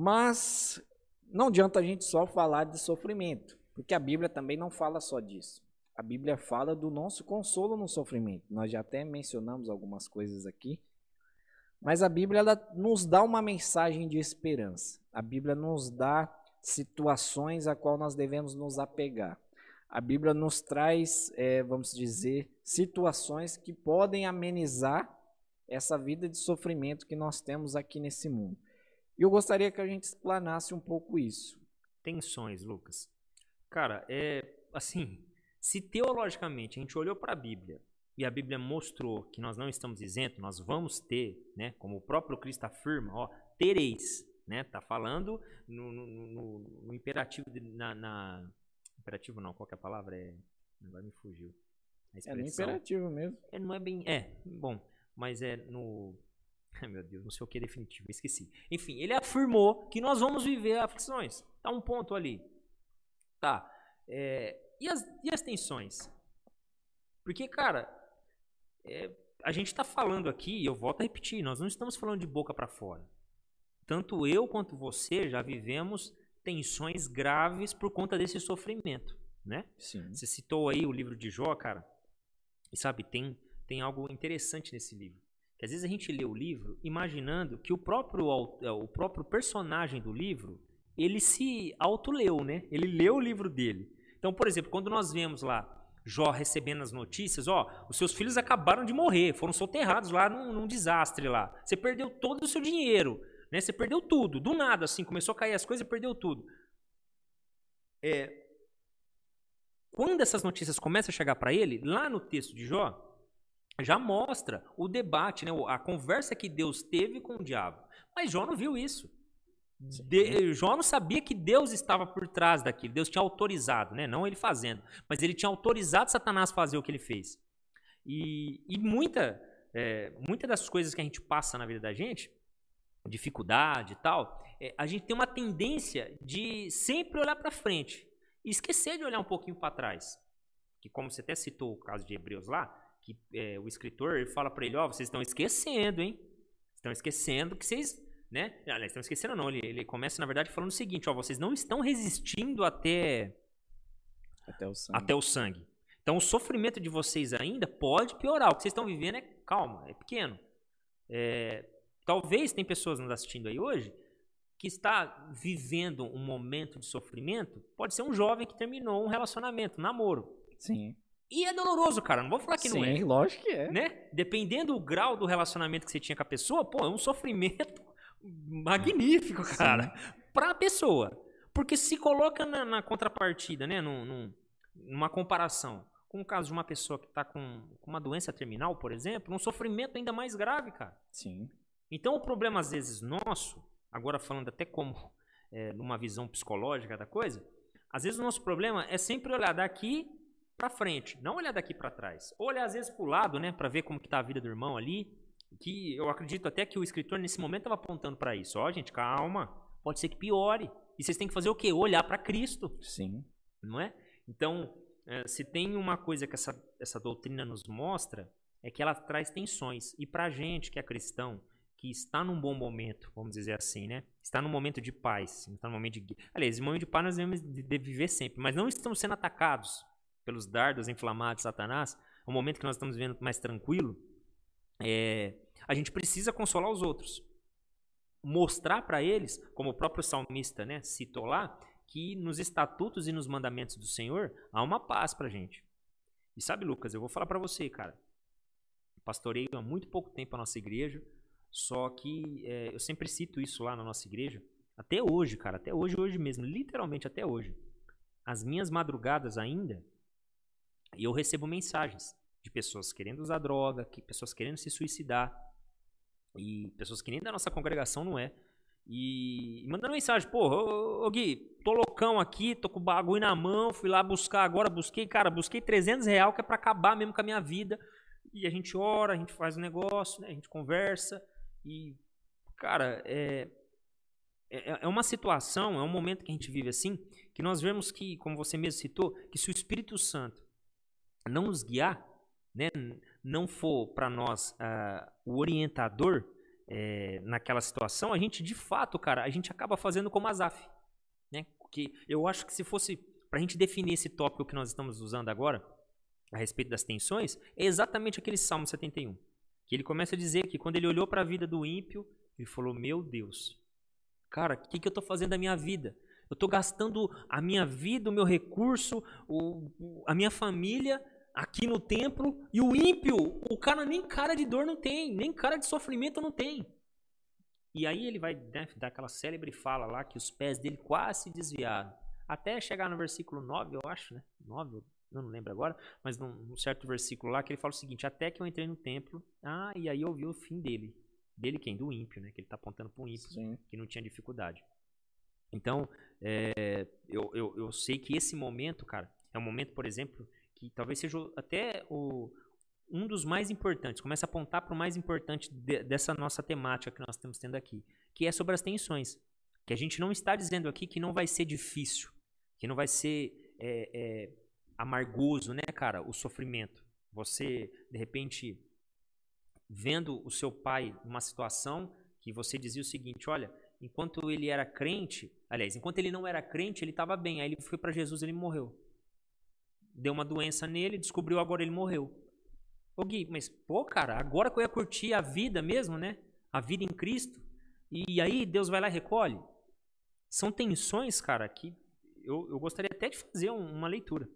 Mas não adianta a gente só falar de sofrimento, porque a Bíblia também não fala só disso. A Bíblia fala do nosso consolo no sofrimento. Nós já até mencionamos algumas coisas aqui. Mas a Bíblia nos dá uma mensagem de esperança. A Bíblia nos dá situações a qual nós devemos nos apegar. A Bíblia nos traz, é, vamos dizer, situações que podem amenizar essa vida de sofrimento que nós temos aqui nesse mundo. E eu gostaria que a gente explanasse um pouco isso. Tensões, Lucas. Cara, é assim, se teologicamente a gente olhou para a Bíblia e a Bíblia mostrou que nós não estamos isentos, nós vamos ter, né, como o próprio Cristo afirma, ó, tereis, né, tá falando no, no, no, no imperativo, de, na, na, imperativo não, qual é a palavra? É, agora me fugiu. É no imperativo mesmo. É, não é bem, é, bom, mas é no, ai meu Deus, não sei o que é definitivo, esqueci. Enfim, ele afirmou que nós vamos viver aflições, tá um ponto ali. Tá, é, e, as, e as tensões? Porque, cara, é, a gente está falando aqui, e eu volto a repetir, nós não estamos falando de boca para fora. Tanto eu quanto você já vivemos tensões graves por conta desse sofrimento, né? Sim. Você citou aí o livro de Jó, cara. E sabe, tem, tem algo interessante nesse livro. Que às vezes a gente lê o livro imaginando que o próprio, é, o próprio personagem do livro, ele se autoleu, né? Ele leu o livro dele. Então, por exemplo, quando nós vemos lá Jó recebendo as notícias, ó, os seus filhos acabaram de morrer, foram soterrados lá num, num desastre lá. Você perdeu todo o seu dinheiro, né? Você perdeu tudo, do nada, assim, começou a cair as coisas e perdeu tudo. É, quando essas notícias começam a chegar para ele, lá no texto de Jó, já mostra o debate, né, a conversa que Deus teve com o diabo. Mas Jó não viu isso. De, Jó não sabia que Deus estava por trás daquilo. Deus tinha autorizado, né? não ele fazendo, mas ele tinha autorizado Satanás fazer o que ele fez. E, e muita, é, muita das coisas que a gente passa na vida da gente, dificuldade e tal, é, a gente tem uma tendência de sempre olhar para frente e esquecer de olhar um pouquinho para trás. Que como você até citou o caso de Hebreus lá, que é, o escritor ele fala para ele, ó, oh, vocês estão esquecendo, hein? Estão esquecendo que vocês né? Aliás, estão esquecendo não, ele, ele começa na verdade falando o seguinte, ó, vocês não estão resistindo até até o sangue. Até o sangue. Então o sofrimento de vocês ainda pode piorar. O que vocês estão vivendo é calma, é pequeno. É, talvez tem pessoas nos assistindo aí hoje que está vivendo um momento de sofrimento. Pode ser um jovem que terminou um relacionamento, um namoro. Sim. E é doloroso, cara. Não vou falar que Sim, não é. Sim, lógico que é. Né? Dependendo do grau do relacionamento que você tinha com a pessoa, pô, é um sofrimento magnífico, cara, para a pessoa. Porque se coloca na, na contrapartida, né, num, num, numa comparação com o caso de uma pessoa que está com, com, uma doença terminal, por exemplo, um sofrimento ainda mais grave, cara. Sim. Então o problema às vezes nosso, agora falando até como é, numa visão psicológica da coisa, às vezes o nosso problema é sempre olhar daqui para frente, não olhar daqui para trás. Ou olhar às vezes para o lado, né, para ver como que tá a vida do irmão ali, que eu acredito até que o escritor nesse momento estava apontando para isso. Ó, gente, calma, pode ser que piore. E vocês têm que fazer o quê? Olhar para Cristo. Sim. Não é? Então, é, se tem uma coisa que essa, essa doutrina nos mostra, é que ela traz tensões. E para a gente que é cristão, que está num bom momento, vamos dizer assim, né? Está num momento de paz, está num momento de... Aliás, em momento de paz nós devemos de viver sempre, mas não estamos sendo atacados pelos dardos inflamados de Satanás, um momento que nós estamos vivendo mais tranquilo, é, a gente precisa consolar os outros. Mostrar para eles, como o próprio salmista né, citou lá, que nos estatutos e nos mandamentos do Senhor há uma paz para gente. E sabe, Lucas, eu vou falar para você, cara. Pastorei há muito pouco tempo a nossa igreja, só que é, eu sempre cito isso lá na nossa igreja. Até hoje, cara, até hoje, hoje mesmo, literalmente até hoje. as minhas madrugadas ainda, e eu recebo mensagens de pessoas querendo usar droga, que pessoas querendo se suicidar, e pessoas que nem da nossa congregação não é. E mandando mensagem, pô, ô, ô, Gui, tô loucão aqui, tô com o bagulho na mão, fui lá buscar agora, busquei, cara, busquei 300 real que é pra acabar mesmo com a minha vida. E a gente ora, a gente faz um negócio, né, a gente conversa. E, cara, é, é, é uma situação, é um momento que a gente vive assim, que nós vemos que, como você mesmo citou, que se o Espírito Santo não nos guiar, né, não for para nós uh, o orientador é, naquela situação, a gente de fato, cara, a gente acaba fazendo como Azaf. Né? Porque eu acho que se fosse para a gente definir esse tópico que nós estamos usando agora, a respeito das tensões, é exatamente aquele Salmo 71. Que ele começa a dizer que quando ele olhou para a vida do ímpio, ele falou: Meu Deus, cara, o que, que eu estou fazendo da minha vida? Eu estou gastando a minha vida, o meu recurso, o, a minha família aqui no templo e o ímpio, o cara nem cara de dor não tem, nem cara de sofrimento não tem. E aí ele vai né, dar aquela célebre fala lá que os pés dele quase se desviaram. Até chegar no versículo 9, eu acho, né? 9, eu não lembro agora, mas num, num certo versículo lá que ele fala o seguinte: Até que eu entrei no templo, ah, e aí eu vi o fim dele. Dele quem? Do ímpio, né? Que ele está apontando para o ímpio, Sim. que não tinha dificuldade. Então, é, eu, eu, eu sei que esse momento, cara, é um momento, por exemplo, que talvez seja até o, um dos mais importantes, começa a apontar para o mais importante de, dessa nossa temática que nós estamos tendo aqui, que é sobre as tensões. Que a gente não está dizendo aqui que não vai ser difícil, que não vai ser é, é, amargoso, né, cara, o sofrimento. Você, de repente, vendo o seu pai numa situação que você dizia o seguinte: olha, enquanto ele era crente, aliás, enquanto ele não era crente, ele estava bem, aí ele foi para Jesus ele morreu deu uma doença nele, descobriu agora ele morreu. Ô Gui, mas pô, cara, agora que eu ia curtir a vida mesmo, né? A vida em Cristo. E aí Deus vai lá e recolhe. São tensões, cara, que eu, eu gostaria até de fazer um, uma leitura.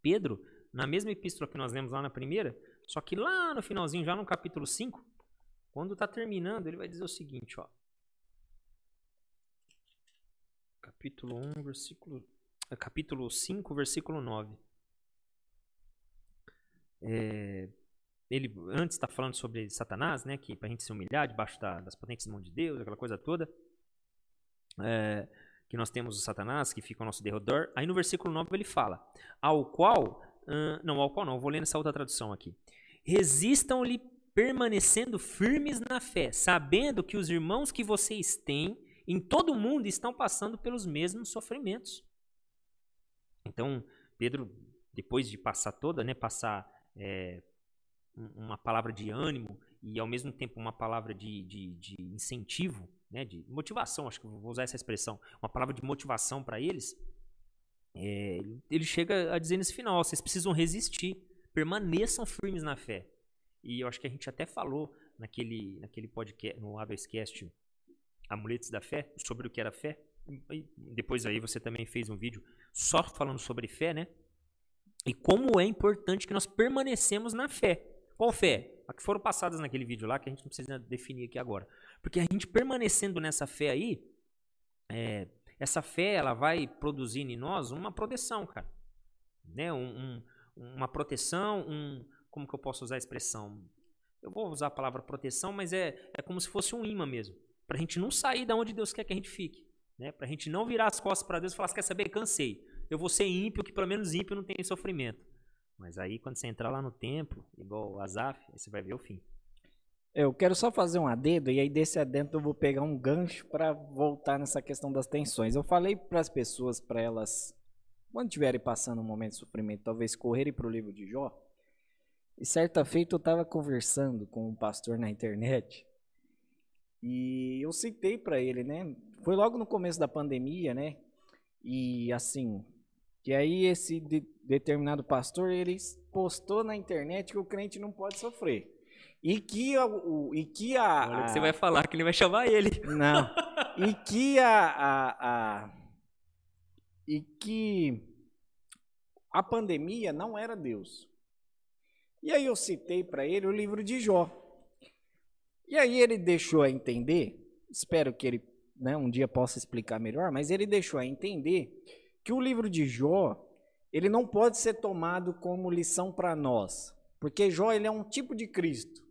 Pedro, na mesma epístola que nós lemos lá na primeira, só que lá no finalzinho, já no capítulo 5, quando está terminando, ele vai dizer o seguinte, ó. Capítulo 1, versículo capítulo 5, versículo 9. É, ele antes está falando sobre Satanás, né, que para a gente se humilhar debaixo da, das potentes mãos de Deus, aquela coisa toda. É, que nós temos o Satanás que fica ao nosso derredor. Aí no versículo 9 ele fala: Ao qual, uh, não, ao qual não, vou ler nessa outra tradução aqui. Resistam-lhe permanecendo firmes na fé, sabendo que os irmãos que vocês têm em todo o mundo estão passando pelos mesmos sofrimentos. Então, Pedro, depois de passar toda, né, passar é, uma palavra de ânimo e ao mesmo tempo uma palavra de, de, de incentivo, né, de motivação, acho que vou usar essa expressão, uma palavra de motivação para eles, é, ele chega a dizer nesse final: vocês precisam resistir, permaneçam firmes na fé. E eu acho que a gente até falou naquele, naquele podcast, no A2Cast, Amuletos da Fé, sobre o que era fé. E depois aí você também fez um vídeo só falando sobre fé, né? E como é importante que nós permanecemos na fé. Qual fé? A que foram passadas naquele vídeo lá, que a gente não precisa definir aqui agora. Porque a gente permanecendo nessa fé aí, é, essa fé ela vai produzir em nós uma proteção, cara. Né? Um, um, uma proteção, um. Como que eu posso usar a expressão? Eu vou usar a palavra proteção, mas é, é como se fosse um imã mesmo. Para a gente não sair da onde Deus quer que a gente fique. Né? Para a gente não virar as costas para Deus e falar, quer saber, cansei. Eu vou ser ímpio, que pelo menos ímpio não tem sofrimento. Mas aí quando você entrar lá no templo, igual o Azaf, você vai ver o fim. Eu quero só fazer um adendo, e aí desse adendo eu vou pegar um gancho para voltar nessa questão das tensões. Eu falei para as pessoas, para elas, quando estiverem passando um momento de sofrimento, talvez correrem para o livro de Jó. E certa feita eu estava conversando com um pastor na internet, e eu citei para ele, né? Foi logo no começo da pandemia, né? E assim, que aí esse de, determinado pastor, ele postou na internet que o crente não pode sofrer. E que, o, e que a. Olha que você vai falar que ele vai chamar ele. Não. E que a, a, a. E que a pandemia não era Deus. E aí eu citei para ele o livro de Jó. E aí ele deixou a entender, espero que ele né, um dia possa explicar melhor, mas ele deixou a entender que o livro de Jó, ele não pode ser tomado como lição para nós, porque Jó ele é um tipo de Cristo.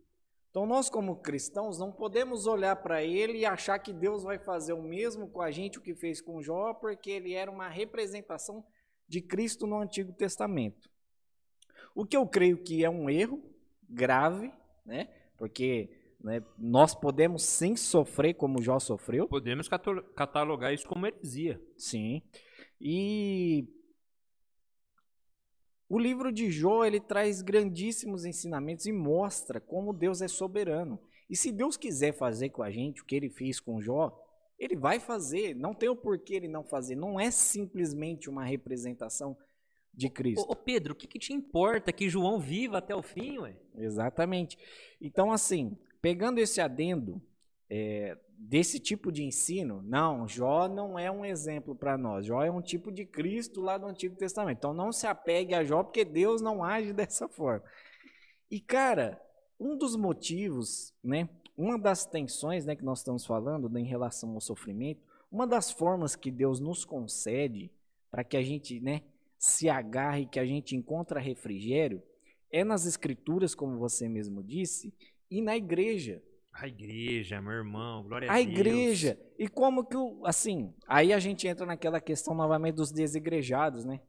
Então nós como cristãos não podemos olhar para ele e achar que Deus vai fazer o mesmo com a gente o que fez com Jó, porque ele era uma representação de Cristo no Antigo Testamento. O que eu creio que é um erro grave, né? Porque né, nós podemos sim sofrer como Jó sofreu. Podemos catalogar isso como heresia. Sim. E o livro de Jó, ele traz grandíssimos ensinamentos e mostra como Deus é soberano. E se Deus quiser fazer com a gente o que ele fez com Jó, ele vai fazer. Não tem o porquê ele não fazer. Não é simplesmente uma representação de Cristo. Ô, ô Pedro, o que, que, te importa que João viva até o fim, ué? Exatamente. Então, assim, pegando esse adendo, é, desse tipo de ensino, não, Jó não é um exemplo para nós. Jó é um tipo de Cristo lá do Antigo Testamento. Então não se apegue a Jó, porque Deus não age dessa forma. E, cara, um dos motivos, né, uma das tensões né, que nós estamos falando né, em relação ao sofrimento, uma das formas que Deus nos concede para que a gente né, se agarre, que a gente encontra refrigério, é nas escrituras, como você mesmo disse, e na igreja. A igreja, meu irmão, glória a, a Deus. A igreja. E como que, o, assim, aí a gente entra naquela questão novamente dos desigrejados, né?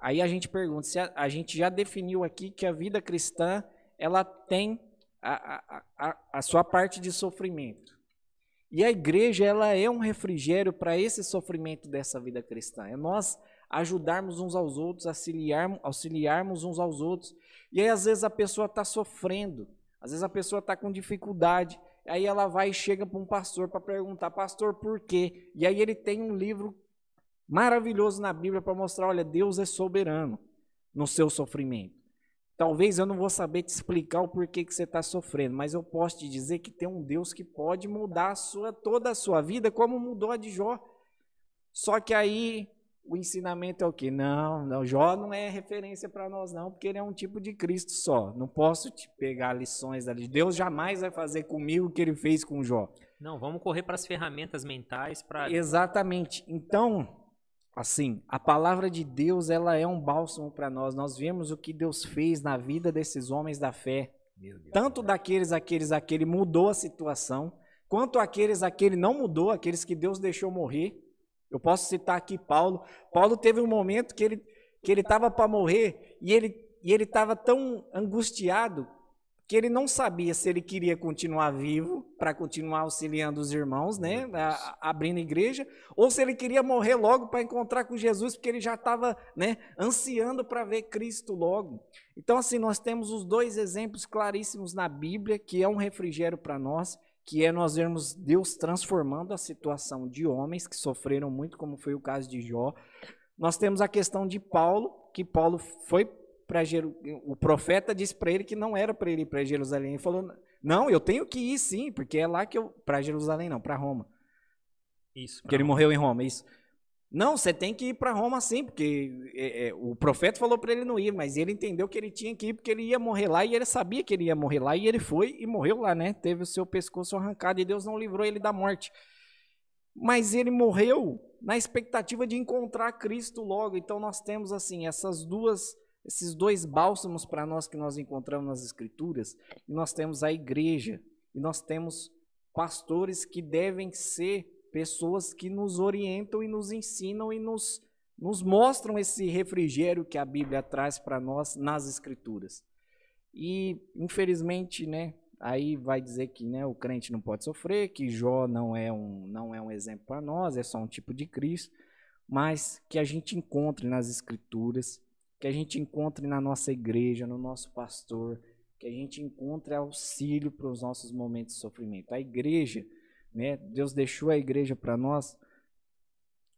Aí a gente pergunta, se a, a gente já definiu aqui que a vida cristã, ela tem a, a, a, a sua parte de sofrimento. E a igreja, ela é um refrigério para esse sofrimento dessa vida cristã. É nós ajudarmos uns aos outros, auxiliar, auxiliarmos uns aos outros. E aí, às vezes, a pessoa está sofrendo. Às vezes a pessoa está com dificuldade, aí ela vai e chega para um pastor para perguntar, pastor, por quê? E aí ele tem um livro maravilhoso na Bíblia para mostrar, olha, Deus é soberano no seu sofrimento. Talvez eu não vou saber te explicar o porquê que você está sofrendo, mas eu posso te dizer que tem um Deus que pode mudar a sua, toda a sua vida, como mudou a de Jó. Só que aí o ensinamento é o quê? Não, não, Jó não é referência para nós não, porque ele é um tipo de Cristo só. Não posso te pegar lições dali. Deus jamais vai fazer comigo o que ele fez com Jó. Não, vamos correr para as ferramentas mentais para Exatamente. Então, assim, a palavra de Deus, ela é um bálsamo para nós. Nós vemos o que Deus fez na vida desses homens da fé. Tanto daqueles aqueles a que ele mudou a situação, quanto aqueles a que ele não mudou, aqueles que Deus deixou morrer. Eu posso citar aqui Paulo. Paulo teve um momento que ele que ele estava para morrer e ele e ele estava tão angustiado que ele não sabia se ele queria continuar vivo para continuar auxiliando os irmãos, né, a, abrindo igreja, ou se ele queria morrer logo para encontrar com Jesus, porque ele já estava, né, ansiando para ver Cristo logo. Então assim, nós temos os dois exemplos claríssimos na Bíblia, que é um refrigério para nós que é nós vermos Deus transformando a situação de homens que sofreram muito, como foi o caso de Jó. Nós temos a questão de Paulo, que Paulo foi para Jerusalém, o profeta disse para ele que não era para ele ir para Jerusalém. Ele falou: "Não, eu tenho que ir sim, porque é lá que eu para Jerusalém não, para Roma". Isso. Que ele morreu em Roma, isso. Não, você tem que ir para Roma sim, porque é, é, o profeta falou para ele não ir, mas ele entendeu que ele tinha que ir porque ele ia morrer lá e ele sabia que ele ia morrer lá e ele foi e morreu lá, né? Teve o seu pescoço arrancado e Deus não livrou ele da morte. Mas ele morreu na expectativa de encontrar Cristo logo. Então nós temos assim essas duas esses dois bálsamos para nós que nós encontramos nas escrituras, e nós temos a igreja, e nós temos pastores que devem ser pessoas que nos orientam e nos ensinam e nos, nos mostram esse refrigério que a Bíblia traz para nós nas Escrituras. E, infelizmente, né, aí vai dizer que né, o crente não pode sofrer, que Jó não é um, não é um exemplo para nós, é só um tipo de Cristo, mas que a gente encontre nas Escrituras, que a gente encontre na nossa igreja, no nosso pastor, que a gente encontre auxílio para os nossos momentos de sofrimento. A igreja né? Deus deixou a igreja para nós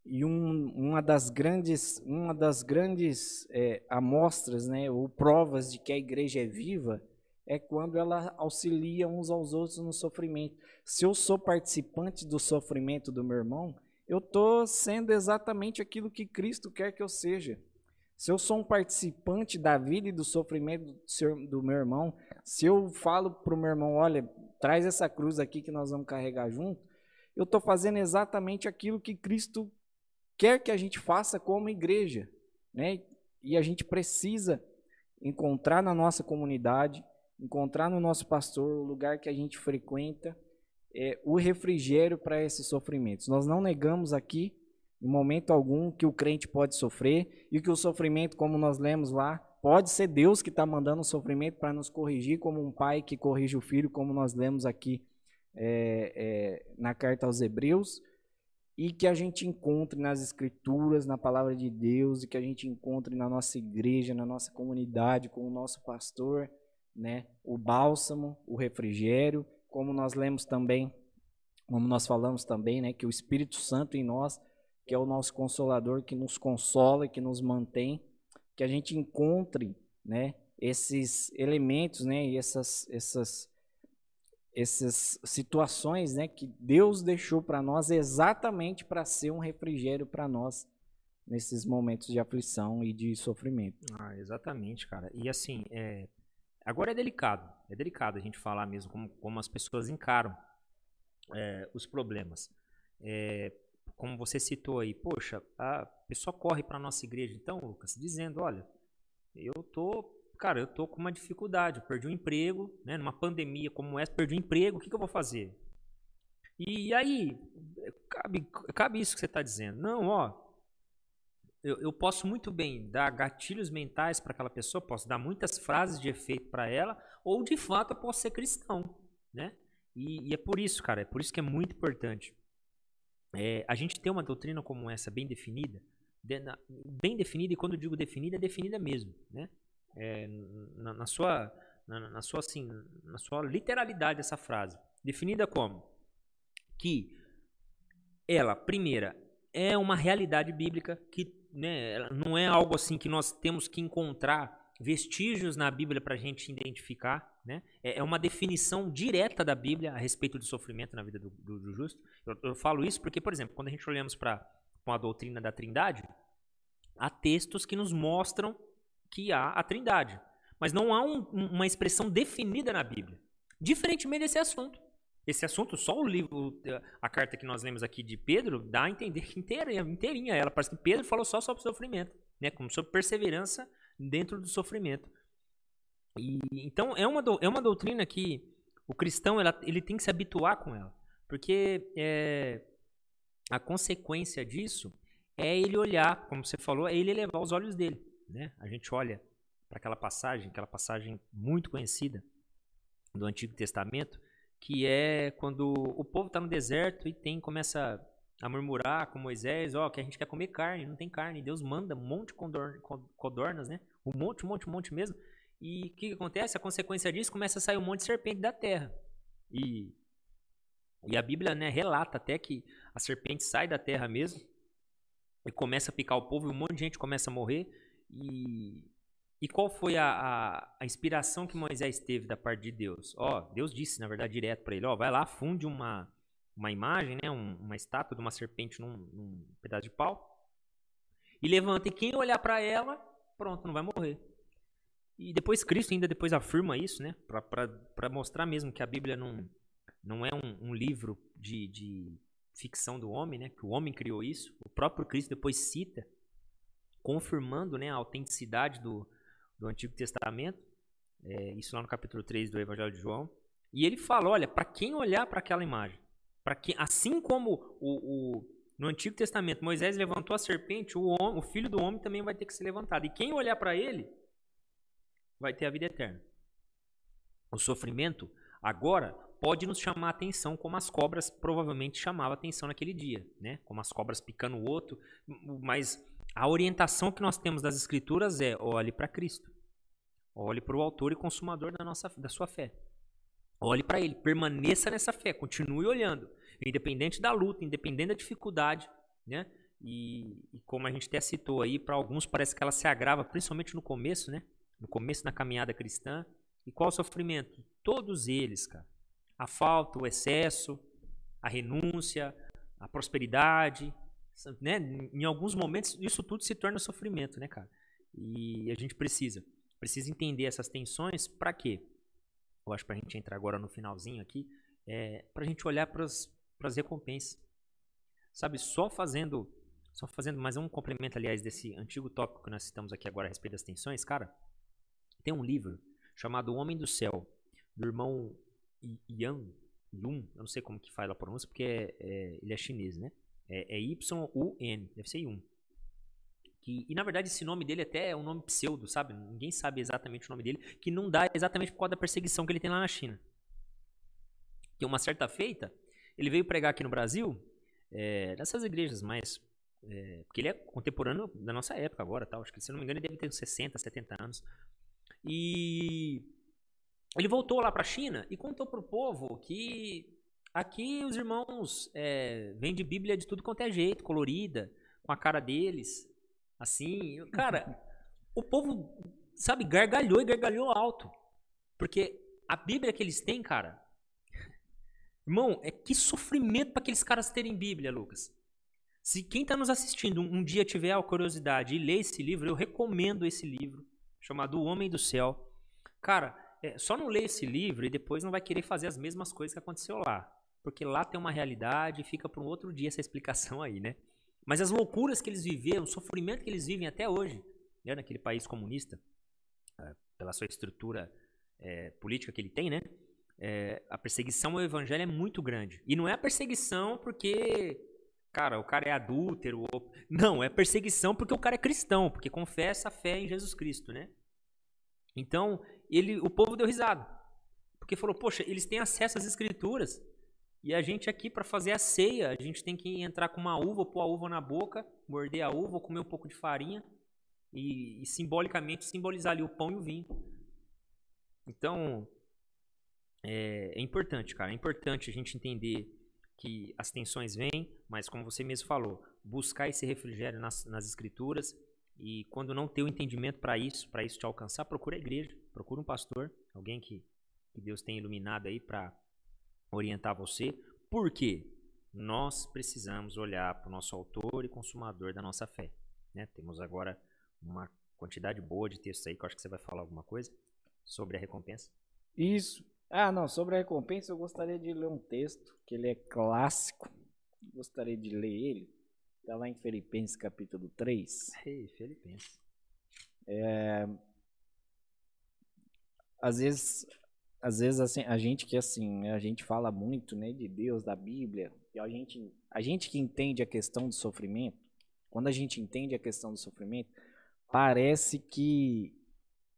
e um, uma das grandes, uma das grandes é, amostras, né, ou provas de que a igreja é viva, é quando ela auxilia uns aos outros no sofrimento. Se eu sou participante do sofrimento do meu irmão, eu estou sendo exatamente aquilo que Cristo quer que eu seja. Se eu sou um participante da vida e do sofrimento do meu irmão, se eu falo para o meu irmão, olha, traz essa cruz aqui que nós vamos carregar junto, eu estou fazendo exatamente aquilo que Cristo quer que a gente faça como igreja, né? E a gente precisa encontrar na nossa comunidade, encontrar no nosso pastor, o lugar que a gente frequenta, é, o refrigério para esses sofrimentos. Nós não negamos aqui, em momento algum, que o crente pode sofrer e que o sofrimento, como nós lemos lá, pode ser Deus que está mandando o sofrimento para nos corrigir, como um pai que corrige o filho, como nós lemos aqui é, é, na carta aos Hebreus e que a gente encontre nas escrituras, na palavra de Deus, e que a gente encontre na nossa igreja, na nossa comunidade, com o nosso pastor, né, o bálsamo, o refrigério, como nós lemos também, como nós falamos também, né, que o Espírito Santo em nós, que é o nosso consolador, que nos consola, que nos mantém, que a gente encontre, né, esses elementos, né, e essas essas essas situações né, que Deus deixou para nós exatamente para ser um refrigério para nós nesses momentos de aflição e de sofrimento. Ah, exatamente, cara. E assim, é... agora é delicado, é delicado a gente falar mesmo como, como as pessoas encaram é, os problemas. É, como você citou aí, poxa, a pessoa corre para nossa igreja, então, Lucas, dizendo, olha, eu tô cara, eu tô com uma dificuldade, eu perdi um emprego, né, numa pandemia como essa, perdi um emprego, o que, que eu vou fazer? E aí, cabe, cabe isso que você está dizendo. Não, ó, eu, eu, posso muito bem dar gatilhos mentais para aquela pessoa, posso dar muitas frases de efeito para ela, ou de fato eu posso ser cristão, né? E, e, é por isso, cara, é por isso que é muito importante. É, a gente ter uma doutrina como essa bem definida, de, na, bem definida, e quando eu digo definida, é definida mesmo, né? é, na, na, sua, na, na, sua assim, na sua literalidade essa frase, definida como que ela, primeira, é uma realidade bíblica que né, não é algo assim que nós temos que encontrar vestígios na Bíblia para a gente identificar, né? É, é uma definição direta da Bíblia a respeito do sofrimento na vida do, do, do justo. Eu, eu, falo isso porque, por exemplo, quando a gente olhamos para a doutrina da Trindade, há textos que nos mostram que há a Trindade. Mas não há um, uma expressão definida na Bíblia. Diferentemente desse assunto. Esse assunto, só o livro, a carta que nós lemos aqui de Pedro, dá a entender inteira, inteirinha ela. Parece que Pedro falou só sobre sofrimento, né? como sobre perseverança dentro do sofrimento. E, então, é uma, do, é uma doutrina que o cristão ela, ele tem que se habituar com ela. Porque é, a consequência disso é ele olhar, como você falou, é ele elevar os olhos dele né? A gente olha para aquela passagem, aquela passagem muito conhecida do Antigo Testamento, que é quando o povo está no deserto e tem começa a murmurar com Moisés, ó, que a gente quer comer carne, não tem carne. Deus manda um monte de codornas, né? Um monte, um monte, um monte mesmo. E o que, que, acontece? A consequência disso começa a sair um monte de serpente da terra. E, e a Bíblia né, relata até que a serpente sai da terra mesmo e começa a picar o povo e um monte de gente começa a morrer. E, e qual foi a, a, a, inspiração que Moisés teve da parte de Deus? Ó, Deus disse, na verdade, direto para ele: ó, vai lá, funde uma, uma imagem, né, um, uma estátua de uma serpente num, num, pedaço de pau e levanta. E quem olhar para ela, pronto, não vai morrer. E depois Cristo ainda depois afirma isso, né, para mostrar mesmo que a Bíblia não, não é um, um livro de, de ficção do homem, né, que o homem criou isso. O próprio Cristo depois cita confirmando né, a autenticidade do, do Antigo Testamento, é, isso lá no capítulo 3 do Evangelho de João. E ele fala: olha, para quem olhar para aquela imagem, para quem, assim como o, o, no Antigo Testamento Moisés levantou a serpente, o, homem, o filho do homem também vai ter que ser levantado. E quem olhar para ele vai ter a vida eterna. O sofrimento agora pode nos chamar a atenção, como as cobras provavelmente chamavam a atenção naquele dia, né? Como as cobras picando o outro, mas a orientação que nós temos das escrituras é olhe para Cristo. Olhe para o autor e consumador da, nossa, da sua fé. Olhe para ele, permaneça nessa fé, continue olhando, independente da luta, independente da dificuldade, né? E, e como a gente até citou aí, para alguns parece que ela se agrava, principalmente no começo, né? No começo da caminhada cristã. E qual o sofrimento? Todos eles, cara. A falta, o excesso, a renúncia, a prosperidade, né? Em alguns momentos isso tudo se torna sofrimento, né, cara? E a gente precisa, precisa entender essas tensões para quê? Eu acho para a gente entrar agora no finalzinho aqui, é para a gente olhar para recompensas. Sabe, só fazendo Só fazendo mais um complemento, aliás, desse antigo tópico que nós citamos aqui agora a respeito das tensões, cara. Tem um livro chamado O Homem do Céu, do irmão Yan Yun, eu não sei como que faz a pronúncia, porque é, é, ele é chinês, né? É, é Y-U-N, deve ser Yun. Que, e na verdade esse nome dele até é um nome pseudo, sabe? Ninguém sabe exatamente o nome dele, que não dá exatamente por causa da perseguição que ele tem lá na China. Que uma certa feita, ele veio pregar aqui no Brasil, é, nessas igrejas mais. É, porque ele é contemporâneo da nossa época agora, tal. Acho que, se não me engano, ele deve ter uns 60, 70 anos. E ele voltou lá para a China e contou para o povo que aqui os irmãos é, vendem Bíblia de tudo quanto é jeito, colorida, com a cara deles, assim. Cara, o povo, sabe, gargalhou e gargalhou alto. Porque a Bíblia que eles têm, cara, Irmão, é que sofrimento para aqueles caras terem Bíblia, Lucas. Se quem está nos assistindo um, dia tiver a curiosidade e ler esse livro, eu recomendo esse livro, chamado O Homem do Céu. Cara, é, só não lê esse livro e depois não vai querer fazer as mesmas coisas que aconteceu lá. Porque lá tem uma realidade e fica para um outro dia essa explicação aí, né? Mas as loucuras que eles viveram, o sofrimento que eles vivem até hoje, né, naquele país comunista, é, pela sua estrutura é, política que ele tem, né? É, a perseguição ao evangelho é muito grande. E não é a perseguição porque, cara, o cara é adúltero. Ou... Não, é perseguição porque o cara é cristão, porque confessa a fé em Jesus Cristo, né? Então, ele, o povo deu risada. Porque falou, poxa, eles têm acesso às escrituras. E a gente aqui, para fazer a ceia, a gente tem que entrar com uma uva, pôr a uva na boca, morder a uva, comer um pouco de farinha e, e simbolicamente simbolizar ali o pão e o vinho. Então, é, é, importante, cara. É importante a gente entender que as tensões vêm, mas como você mesmo falou, buscar esse refrigério nas, nas escrituras e quando não ter o entendimento para isso, para isso te alcançar, procura a igreja, procura um pastor, alguém que, que Deus tenha iluminado aí para orientar você. Por quê? Nós precisamos olhar para o nosso autor e consumador da nossa fé. Né? Temos agora uma quantidade boa de textos aí, que eu acho que você vai falar alguma coisa sobre a recompensa. Isso. Ah, não, sobre a recompensa eu gostaria de ler um texto, que ele é clássico. Gostaria de ler ele. Está lá em Filipenses capítulo 3. Ei, Filipenses. É, às vezes, às vezes assim, a gente que assim, a gente fala muito, né, de Deus, da Bíblia, e a gente, a gente que entende a questão do sofrimento, quando a gente entende a questão do sofrimento, parece que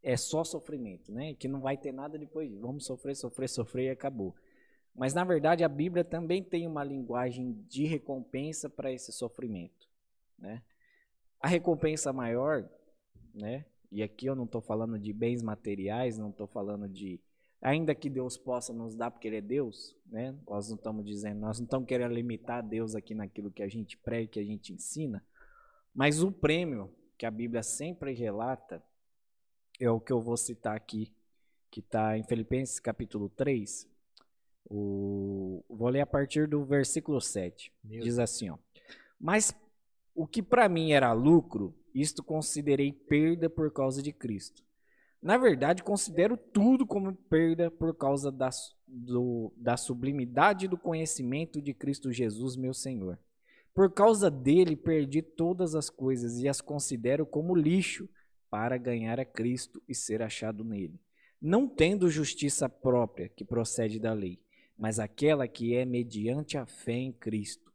é só sofrimento, né? Que não vai ter nada depois. Vamos sofrer, sofrer, sofrer e acabou. Mas na verdade a Bíblia também tem uma linguagem de recompensa para esse sofrimento, né? A recompensa maior, né? E aqui eu não estou falando de bens materiais, não estou falando de ainda que Deus possa nos dar porque Ele é Deus, né? Nós não estamos dizendo, nós não estamos querendo limitar Deus aqui naquilo que a gente prega, que a gente ensina, mas o prêmio que a Bíblia sempre relata é o que eu vou citar aqui, que está em Filipenses capítulo 3. O, vou ler a partir do versículo 7. Meu Diz assim, ó. Mas o que para mim era lucro, isto considerei perda por causa de Cristo. Na verdade, considero tudo como perda por causa da, do, da sublimidade do conhecimento de Cristo Jesus, meu Senhor. Por causa dele, perdi todas as coisas e as considero como lixo para ganhar a Cristo e ser achado nele, não tendo justiça própria que procede da lei, mas aquela que é mediante a fé em Cristo.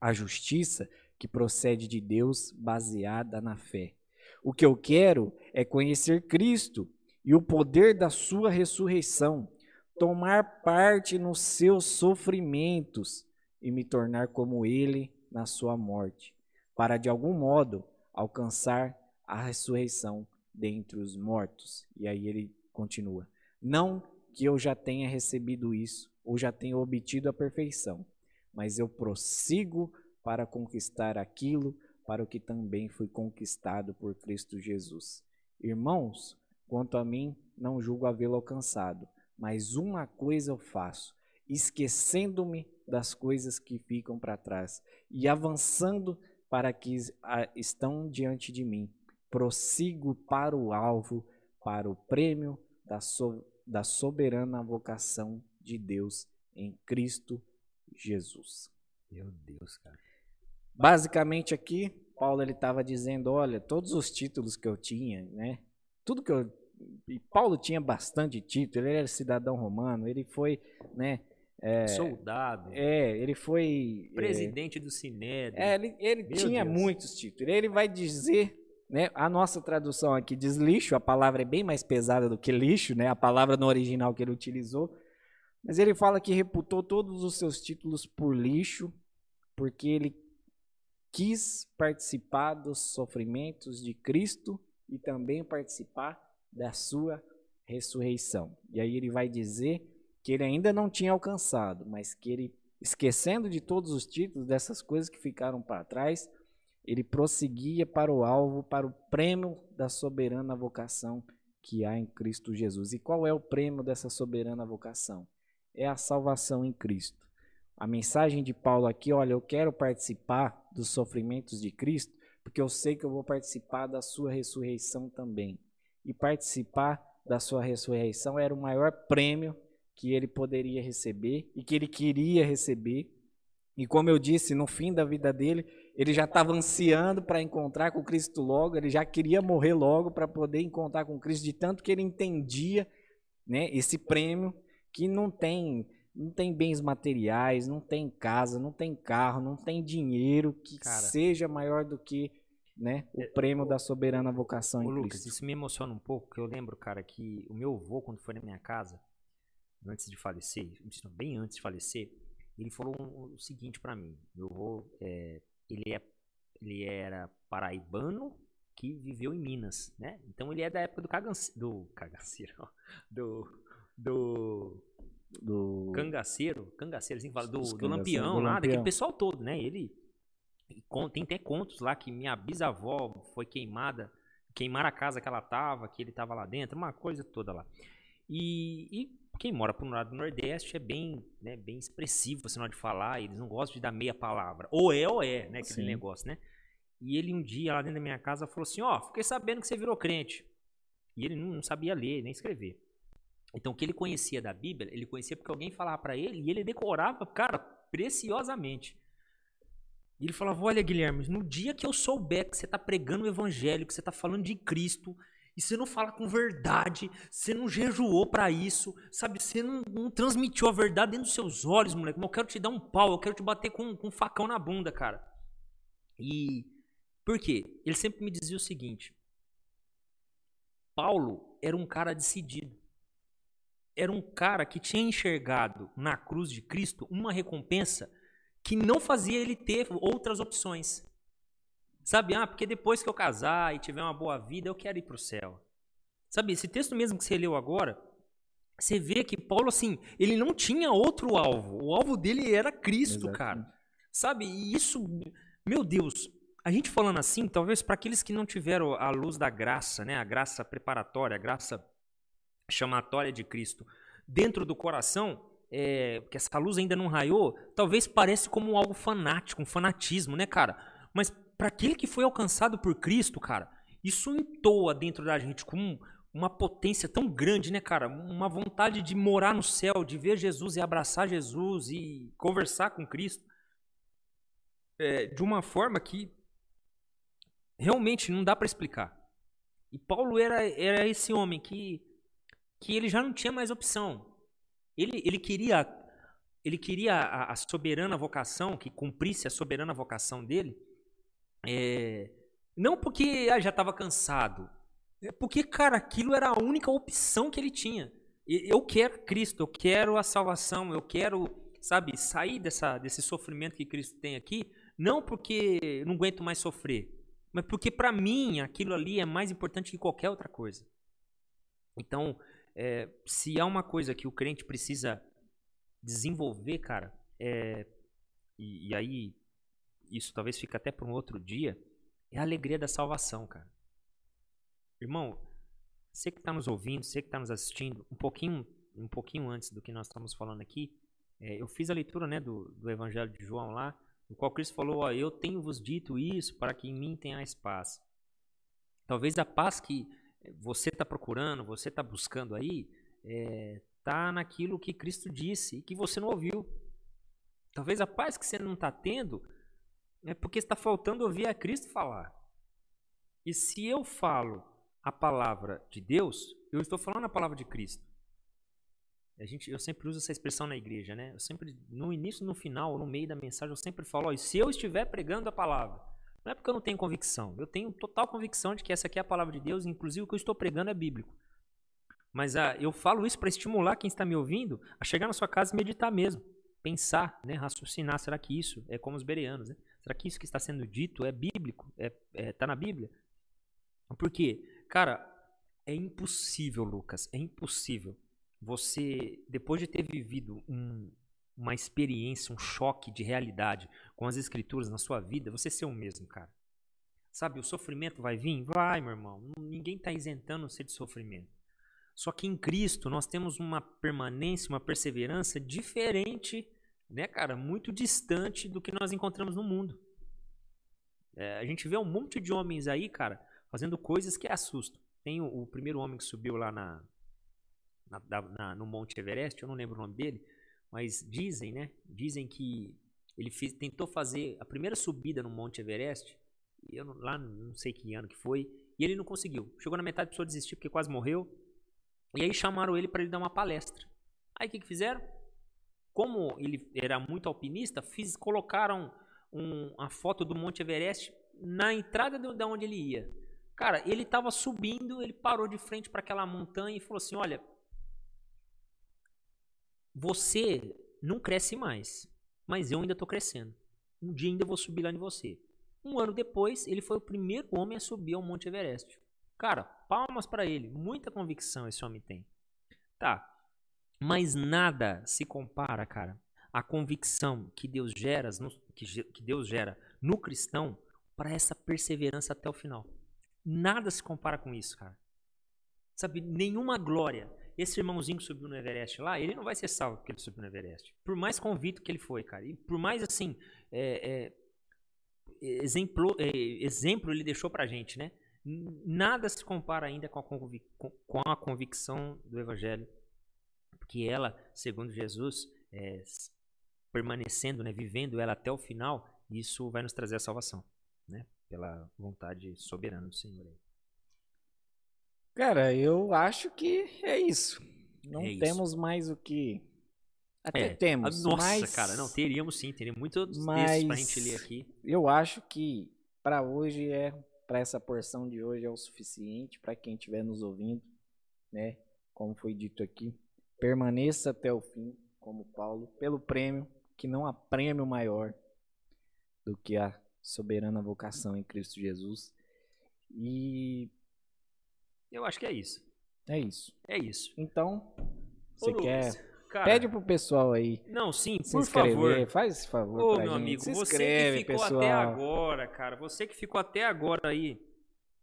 A justiça que procede de Deus baseada na fé. O que eu quero é conhecer Cristo e o poder da sua ressurreição, tomar parte nos seus sofrimentos e me tornar como ele na sua morte, para de algum modo alcançar a ressurreição dentre os mortos. E aí ele continua: Não que eu já tenha recebido isso, ou já tenha obtido a perfeição, mas eu prossigo para conquistar aquilo para o que também fui conquistado por Cristo Jesus. Irmãos, quanto a mim, não julgo havê-lo alcançado, mas uma coisa eu faço, esquecendo-me das coisas que ficam para trás e avançando para que estão diante de mim prossigo para o alvo, para o prêmio da, so, da soberana vocação de Deus em Cristo Jesus. Meu Deus, cara. basicamente aqui, Paulo ele estava dizendo, olha, todos os títulos que eu tinha, né? Tudo que eu e Paulo tinha bastante título, ele era cidadão romano, ele foi, né, é, soldado. É, ele foi é, presidente é, do Sinédrio. É, ele, ele tinha Deus. muitos títulos. Ele vai dizer, né, a nossa tradução aqui diz lixo, a palavra é bem mais pesada do que lixo, né? A palavra no original que ele utilizou. Mas ele fala que reputou todos os seus títulos por lixo, porque ele quis participar dos sofrimentos de Cristo e também participar da sua ressurreição. E aí ele vai dizer que ele ainda não tinha alcançado, mas que ele, esquecendo de todos os títulos, dessas coisas que ficaram para trás, ele prosseguia para o alvo, para o prêmio da soberana vocação que há em Cristo Jesus. E qual é o prêmio dessa soberana vocação? É a salvação em Cristo. A mensagem de Paulo aqui, olha, eu quero participar dos sofrimentos de Cristo, porque eu sei que eu vou participar da sua ressurreição também. E participar da sua ressurreição era o maior prêmio que ele poderia receber e que ele queria receber. E como eu disse, no fim da vida dele, ele já estava ansiando para encontrar com Cristo logo, ele já queria morrer logo para poder encontrar com Cristo, de tanto que ele entendia né, esse prêmio que não tem não tem bens materiais, não tem casa, não tem carro, não tem dinheiro que Cara, seja maior do que né, o é, prêmio da soberana vocação em Lucas, Cristo. isso me emociona um pouco, porque eu lembro, cara, que o meu avô, quando foi na minha casa, antes de falecer, bem antes de falecer, ele falou o seguinte para mim. Meu avô, é, ele, é, ele era paraibano que viveu em Minas, né? Então ele é da época do cagaceiro, do cagaceiro, do do do cangaceiro, cangaceiro assim fala, do, do lampião lá, daquele pessoal todo, né? Ele tem até contos lá que minha bisavó foi queimada, queimar a casa que ela tava, que ele tava lá dentro, uma coisa toda lá. E, e quem mora pro lado do Nordeste é bem, né, bem expressivo, você não de falar, eles não gostam de dar meia palavra. Ou é ou é, né, aquele Sim. negócio, né? E ele um dia lá dentro da minha casa falou assim: "Ó, oh, fiquei sabendo que você virou crente". E ele não, não sabia ler nem escrever. Então, o que ele conhecia da Bíblia, ele conhecia porque alguém falava para ele e ele decorava, cara, preciosamente. E ele falava: Olha, Guilherme, no dia que eu souber que você está pregando o evangelho, que você está falando de Cristo, e você não fala com verdade, você não jejuou para isso, sabe? Você não, não, transmitiu a verdade dentro dos seus olhos, moleque. Mas eu quero te dar um pau, eu quero te bater com, com um facão na bunda, cara. E por quê? Ele sempre me dizia o seguinte: Paulo era um cara decidido era um cara que tinha enxergado na cruz de Cristo uma recompensa que não fazia ele ter outras opções. Sabe, ah, porque depois que eu casar e tiver uma boa vida, eu quero ir para o céu. Sabe, esse texto mesmo que você leu agora, você vê que Paulo, assim, ele não tinha outro alvo. O alvo dele era Cristo, Exato. cara. Sabe, e isso, meu Deus, a gente falando assim, talvez para aqueles que não tiveram a luz da graça, né, a graça preparatória, a graça chamatória de Cristo dentro do coração, é, que essa luz ainda não raiou, talvez pareça como algo fanático, um fanatismo, né, cara? Mas para aquele que foi alcançado por Cristo, cara, isso entoa dentro da gente com uma potência tão grande, né, cara? Uma vontade de morar no céu, de ver Jesus e abraçar Jesus e conversar com Cristo. É, de uma forma que realmente não dá para explicar. E Paulo era, era esse homem que que ele já não tinha mais opção. Ele, ele queria ele queria a, a soberana vocação, que cumprisse a soberana vocação dele, é, não porque ah, já estava cansado, é porque, cara, aquilo era a única opção que ele tinha. Eu quero Cristo, eu quero a salvação, eu quero, sabe, sair dessa, desse sofrimento que Cristo tem aqui, não porque não aguento mais sofrer, mas porque para mim aquilo ali é mais importante que qualquer outra coisa. Então, é, se há uma coisa que o crente precisa desenvolver, cara, é, e, e aí isso talvez fique até para um outro dia, é a alegria da salvação, cara. Irmão, você que está nos ouvindo, você que está nos assistindo, um pouquinho, um pouquinho antes do que nós estamos falando aqui, é, eu fiz a leitura né, do, do Evangelho de João lá, no qual Cristo falou: ó, Eu tenho vos dito isso para que em mim tenhais paz. Talvez a paz que você está procurando, você está buscando aí, está é, naquilo que Cristo disse e que você não ouviu. Talvez a paz que você não está tendo é porque está faltando ouvir a Cristo falar. E se eu falo a palavra de Deus, eu estou falando a palavra de Cristo. A gente, eu sempre uso essa expressão na igreja, né? Eu sempre, no início, no final, no meio da mensagem, eu sempre falo: ó, se eu estiver pregando a palavra, não é porque eu não tenho convicção, eu tenho total convicção de que essa aqui é a palavra de Deus, inclusive o que eu estou pregando é bíblico. Mas ah, eu falo isso para estimular quem está me ouvindo a chegar na sua casa e meditar mesmo, pensar, né, raciocinar. Será que isso é como os bereanos? Né? Será que isso que está sendo dito é bíblico? É, é, tá na Bíblia? Por quê? Cara, é impossível, Lucas, é impossível você, depois de ter vivido um, uma experiência, um choque de realidade com as escrituras na sua vida, você ser o mesmo, cara. Sabe, o sofrimento vai vir? Vai, meu irmão. Ninguém está isentando você de sofrimento. Só que em Cristo nós temos uma permanência, uma perseverança diferente, né, cara, muito distante do que nós encontramos no mundo. É, a gente vê um monte de homens aí, cara, fazendo coisas que assustam. Tem o, o primeiro homem que subiu lá na, na, na, no Monte Everest, eu não lembro o nome dele, mas dizem, né? Dizem que ele fez, tentou fazer a primeira subida no Monte Everest, eu não, lá não sei que ano que foi, e ele não conseguiu. Chegou na metade, precisou desistir porque quase morreu. E aí chamaram ele para ele dar uma palestra. Aí o que, que fizeram? Como ele era muito alpinista, fiz, colocaram um, a foto do Monte Everest na entrada de, de onde ele ia. Cara, ele estava subindo, ele parou de frente para aquela montanha e falou assim: Olha, você não cresce mais, mas eu ainda estou crescendo. Um dia ainda vou subir lá em você. Um ano depois, ele foi o primeiro homem a subir ao Monte Everest. Cara, palmas para ele. Muita convicção esse homem tem. Tá. Mas nada se compara, cara, à convicção que Deus gera, que Deus gera no cristão para essa perseverança até o final. Nada se compara com isso, cara. Sabe, nenhuma glória, esse irmãozinho que subiu no Everest lá, ele não vai ser salvo porque ele subiu no Everest. Por mais convicto que ele foi, cara. E por mais assim, é, é, exemplo, é, exemplo ele deixou pra gente, né? Nada se compara ainda com a, convic com a convicção do Evangelho. Porque ela, segundo Jesus, é, permanecendo, né, vivendo ela até o final, isso vai nos trazer a salvação, né? Pela vontade soberana do Senhor. Cara, eu acho que é isso. Não é temos isso. mais o que. Até é. temos. Nossa, mas... cara, não, teríamos sim, teríamos muitos mas... textos pra gente ler aqui. Eu acho que para hoje é. Para essa porção de hoje é o suficiente para quem estiver nos ouvindo, né? Como foi dito aqui, permaneça até o fim, como Paulo, pelo prêmio, que não há prêmio maior do que a soberana vocação em Cristo Jesus. E eu acho que é isso. É isso. É isso. Então, você quer. Cara, Pede pro pessoal aí. Não, sim, por favor. Faz esse favor. Ô, meu gente. amigo, se você que ficou pessoal. até agora, cara, você que ficou até agora aí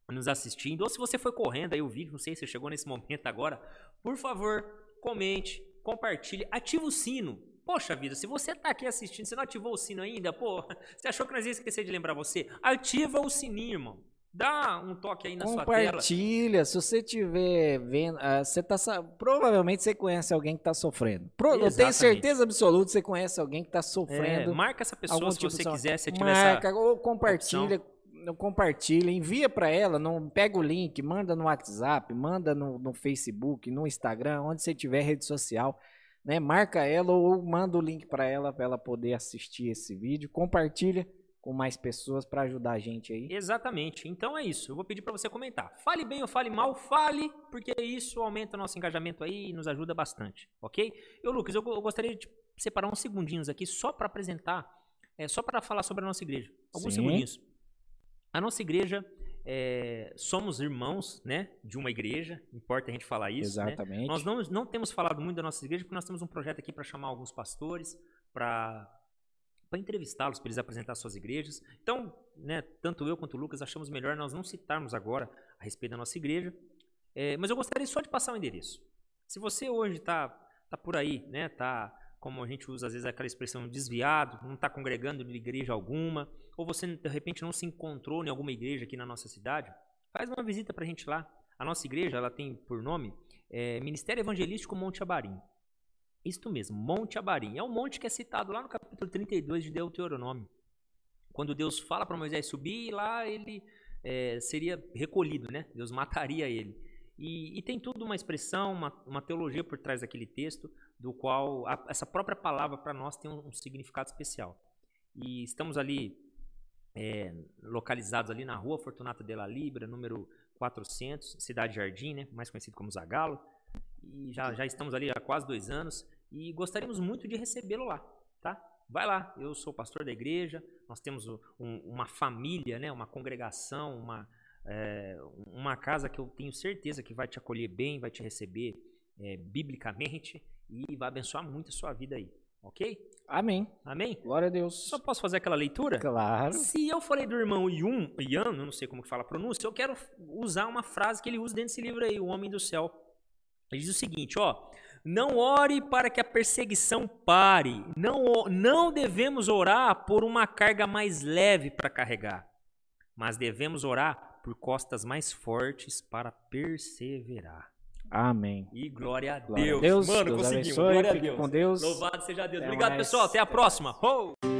nos assistindo, ou se você foi correndo aí o vídeo, não sei se você chegou nesse momento agora, por favor, comente, compartilhe, ativa o sino. Poxa vida, se você tá aqui assistindo, você não ativou o sino ainda, pô, você achou que nós ia esquecer de lembrar você? Ativa o sininho, irmão. Dá um toque aí na sua tela. Compartilha. Se você tiver vendo, uh, você tá provavelmente você conhece alguém que está sofrendo. Pro, eu tenho certeza absoluta que você conhece alguém que está sofrendo. É, marca essa pessoa se tipo você quiser, se tiver marca, essa ou compartilha, opção. Compartilha, envia para ela, não pega o link, manda no WhatsApp, manda no, no Facebook, no Instagram, onde você tiver rede social, né? Marca ela ou manda o link para ela para ela poder assistir esse vídeo, compartilha com mais pessoas para ajudar a gente aí. Exatamente. Então é isso. Eu vou pedir para você comentar. Fale bem ou fale mal, fale, porque isso aumenta o nosso engajamento aí e nos ajuda bastante, ok? Eu, Lucas, eu, eu gostaria de separar uns segundinhos aqui só para apresentar, é, só para falar sobre a nossa igreja. Alguns Sim. segundinhos. A nossa igreja, é, somos irmãos, né, de uma igreja, importa a gente falar isso. Né? Exatamente. Né? Nós não, não temos falado muito da nossa igreja, porque nós temos um projeto aqui para chamar alguns pastores, para para entrevistá-los, para eles apresentar suas igrejas. Então, né, tanto eu quanto o Lucas achamos melhor nós não citarmos agora a respeito da nossa igreja, é, mas eu gostaria só de passar o endereço. Se você hoje está tá por aí, né, tá como a gente usa às vezes aquela expressão desviado, não está congregando em igreja alguma, ou você de repente não se encontrou em alguma igreja aqui na nossa cidade, faz uma visita para a gente lá. A nossa igreja ela tem por nome é, Ministério Evangelístico Monte Abarim. Isto mesmo, Monte Abarim. É um monte que é citado lá no capítulo 32 de Deuteronômio. quando Deus fala para Moisés subir, lá ele é, seria recolhido, né? Deus mataria ele. E, e, tem tudo uma expressão, uma, uma, teologia por trás daquele texto, do qual a, essa própria palavra para nós tem um, um, significado especial. E estamos ali é, localizados ali na rua Fortunata de la Libra, número 400, Cidade Jardim, né? mais conhecido como Zagalo. E já, já estamos ali há quase dois anos e gostaríamos muito de recebê-lo lá, tá? Vai lá, eu sou pastor da igreja, nós temos um, uma família, né, uma congregação, uma, é, uma casa que eu tenho certeza que vai te acolher bem, vai te receber é, biblicamente e vai abençoar muito a sua vida aí, ok? Amém. Amém? Glória a Deus. Só posso fazer aquela leitura? Claro. Se eu falei do irmão Yun, Yan, eu não sei como que fala a pronúncia, eu quero usar uma frase que ele usa dentro desse livro aí, O Homem do Céu. Ele diz o seguinte, ó, não ore para que a perseguição pare. Não, não devemos orar por uma carga mais leve para carregar, mas devemos orar por costas mais fortes para perseverar. Amém. E glória a glória Deus. A Deus Mano, Deus conseguimos. Abençoe, glória a Deus. Com Deus. Louvado seja Deus. Até Obrigado, mais. pessoal. Até a próxima. Oh!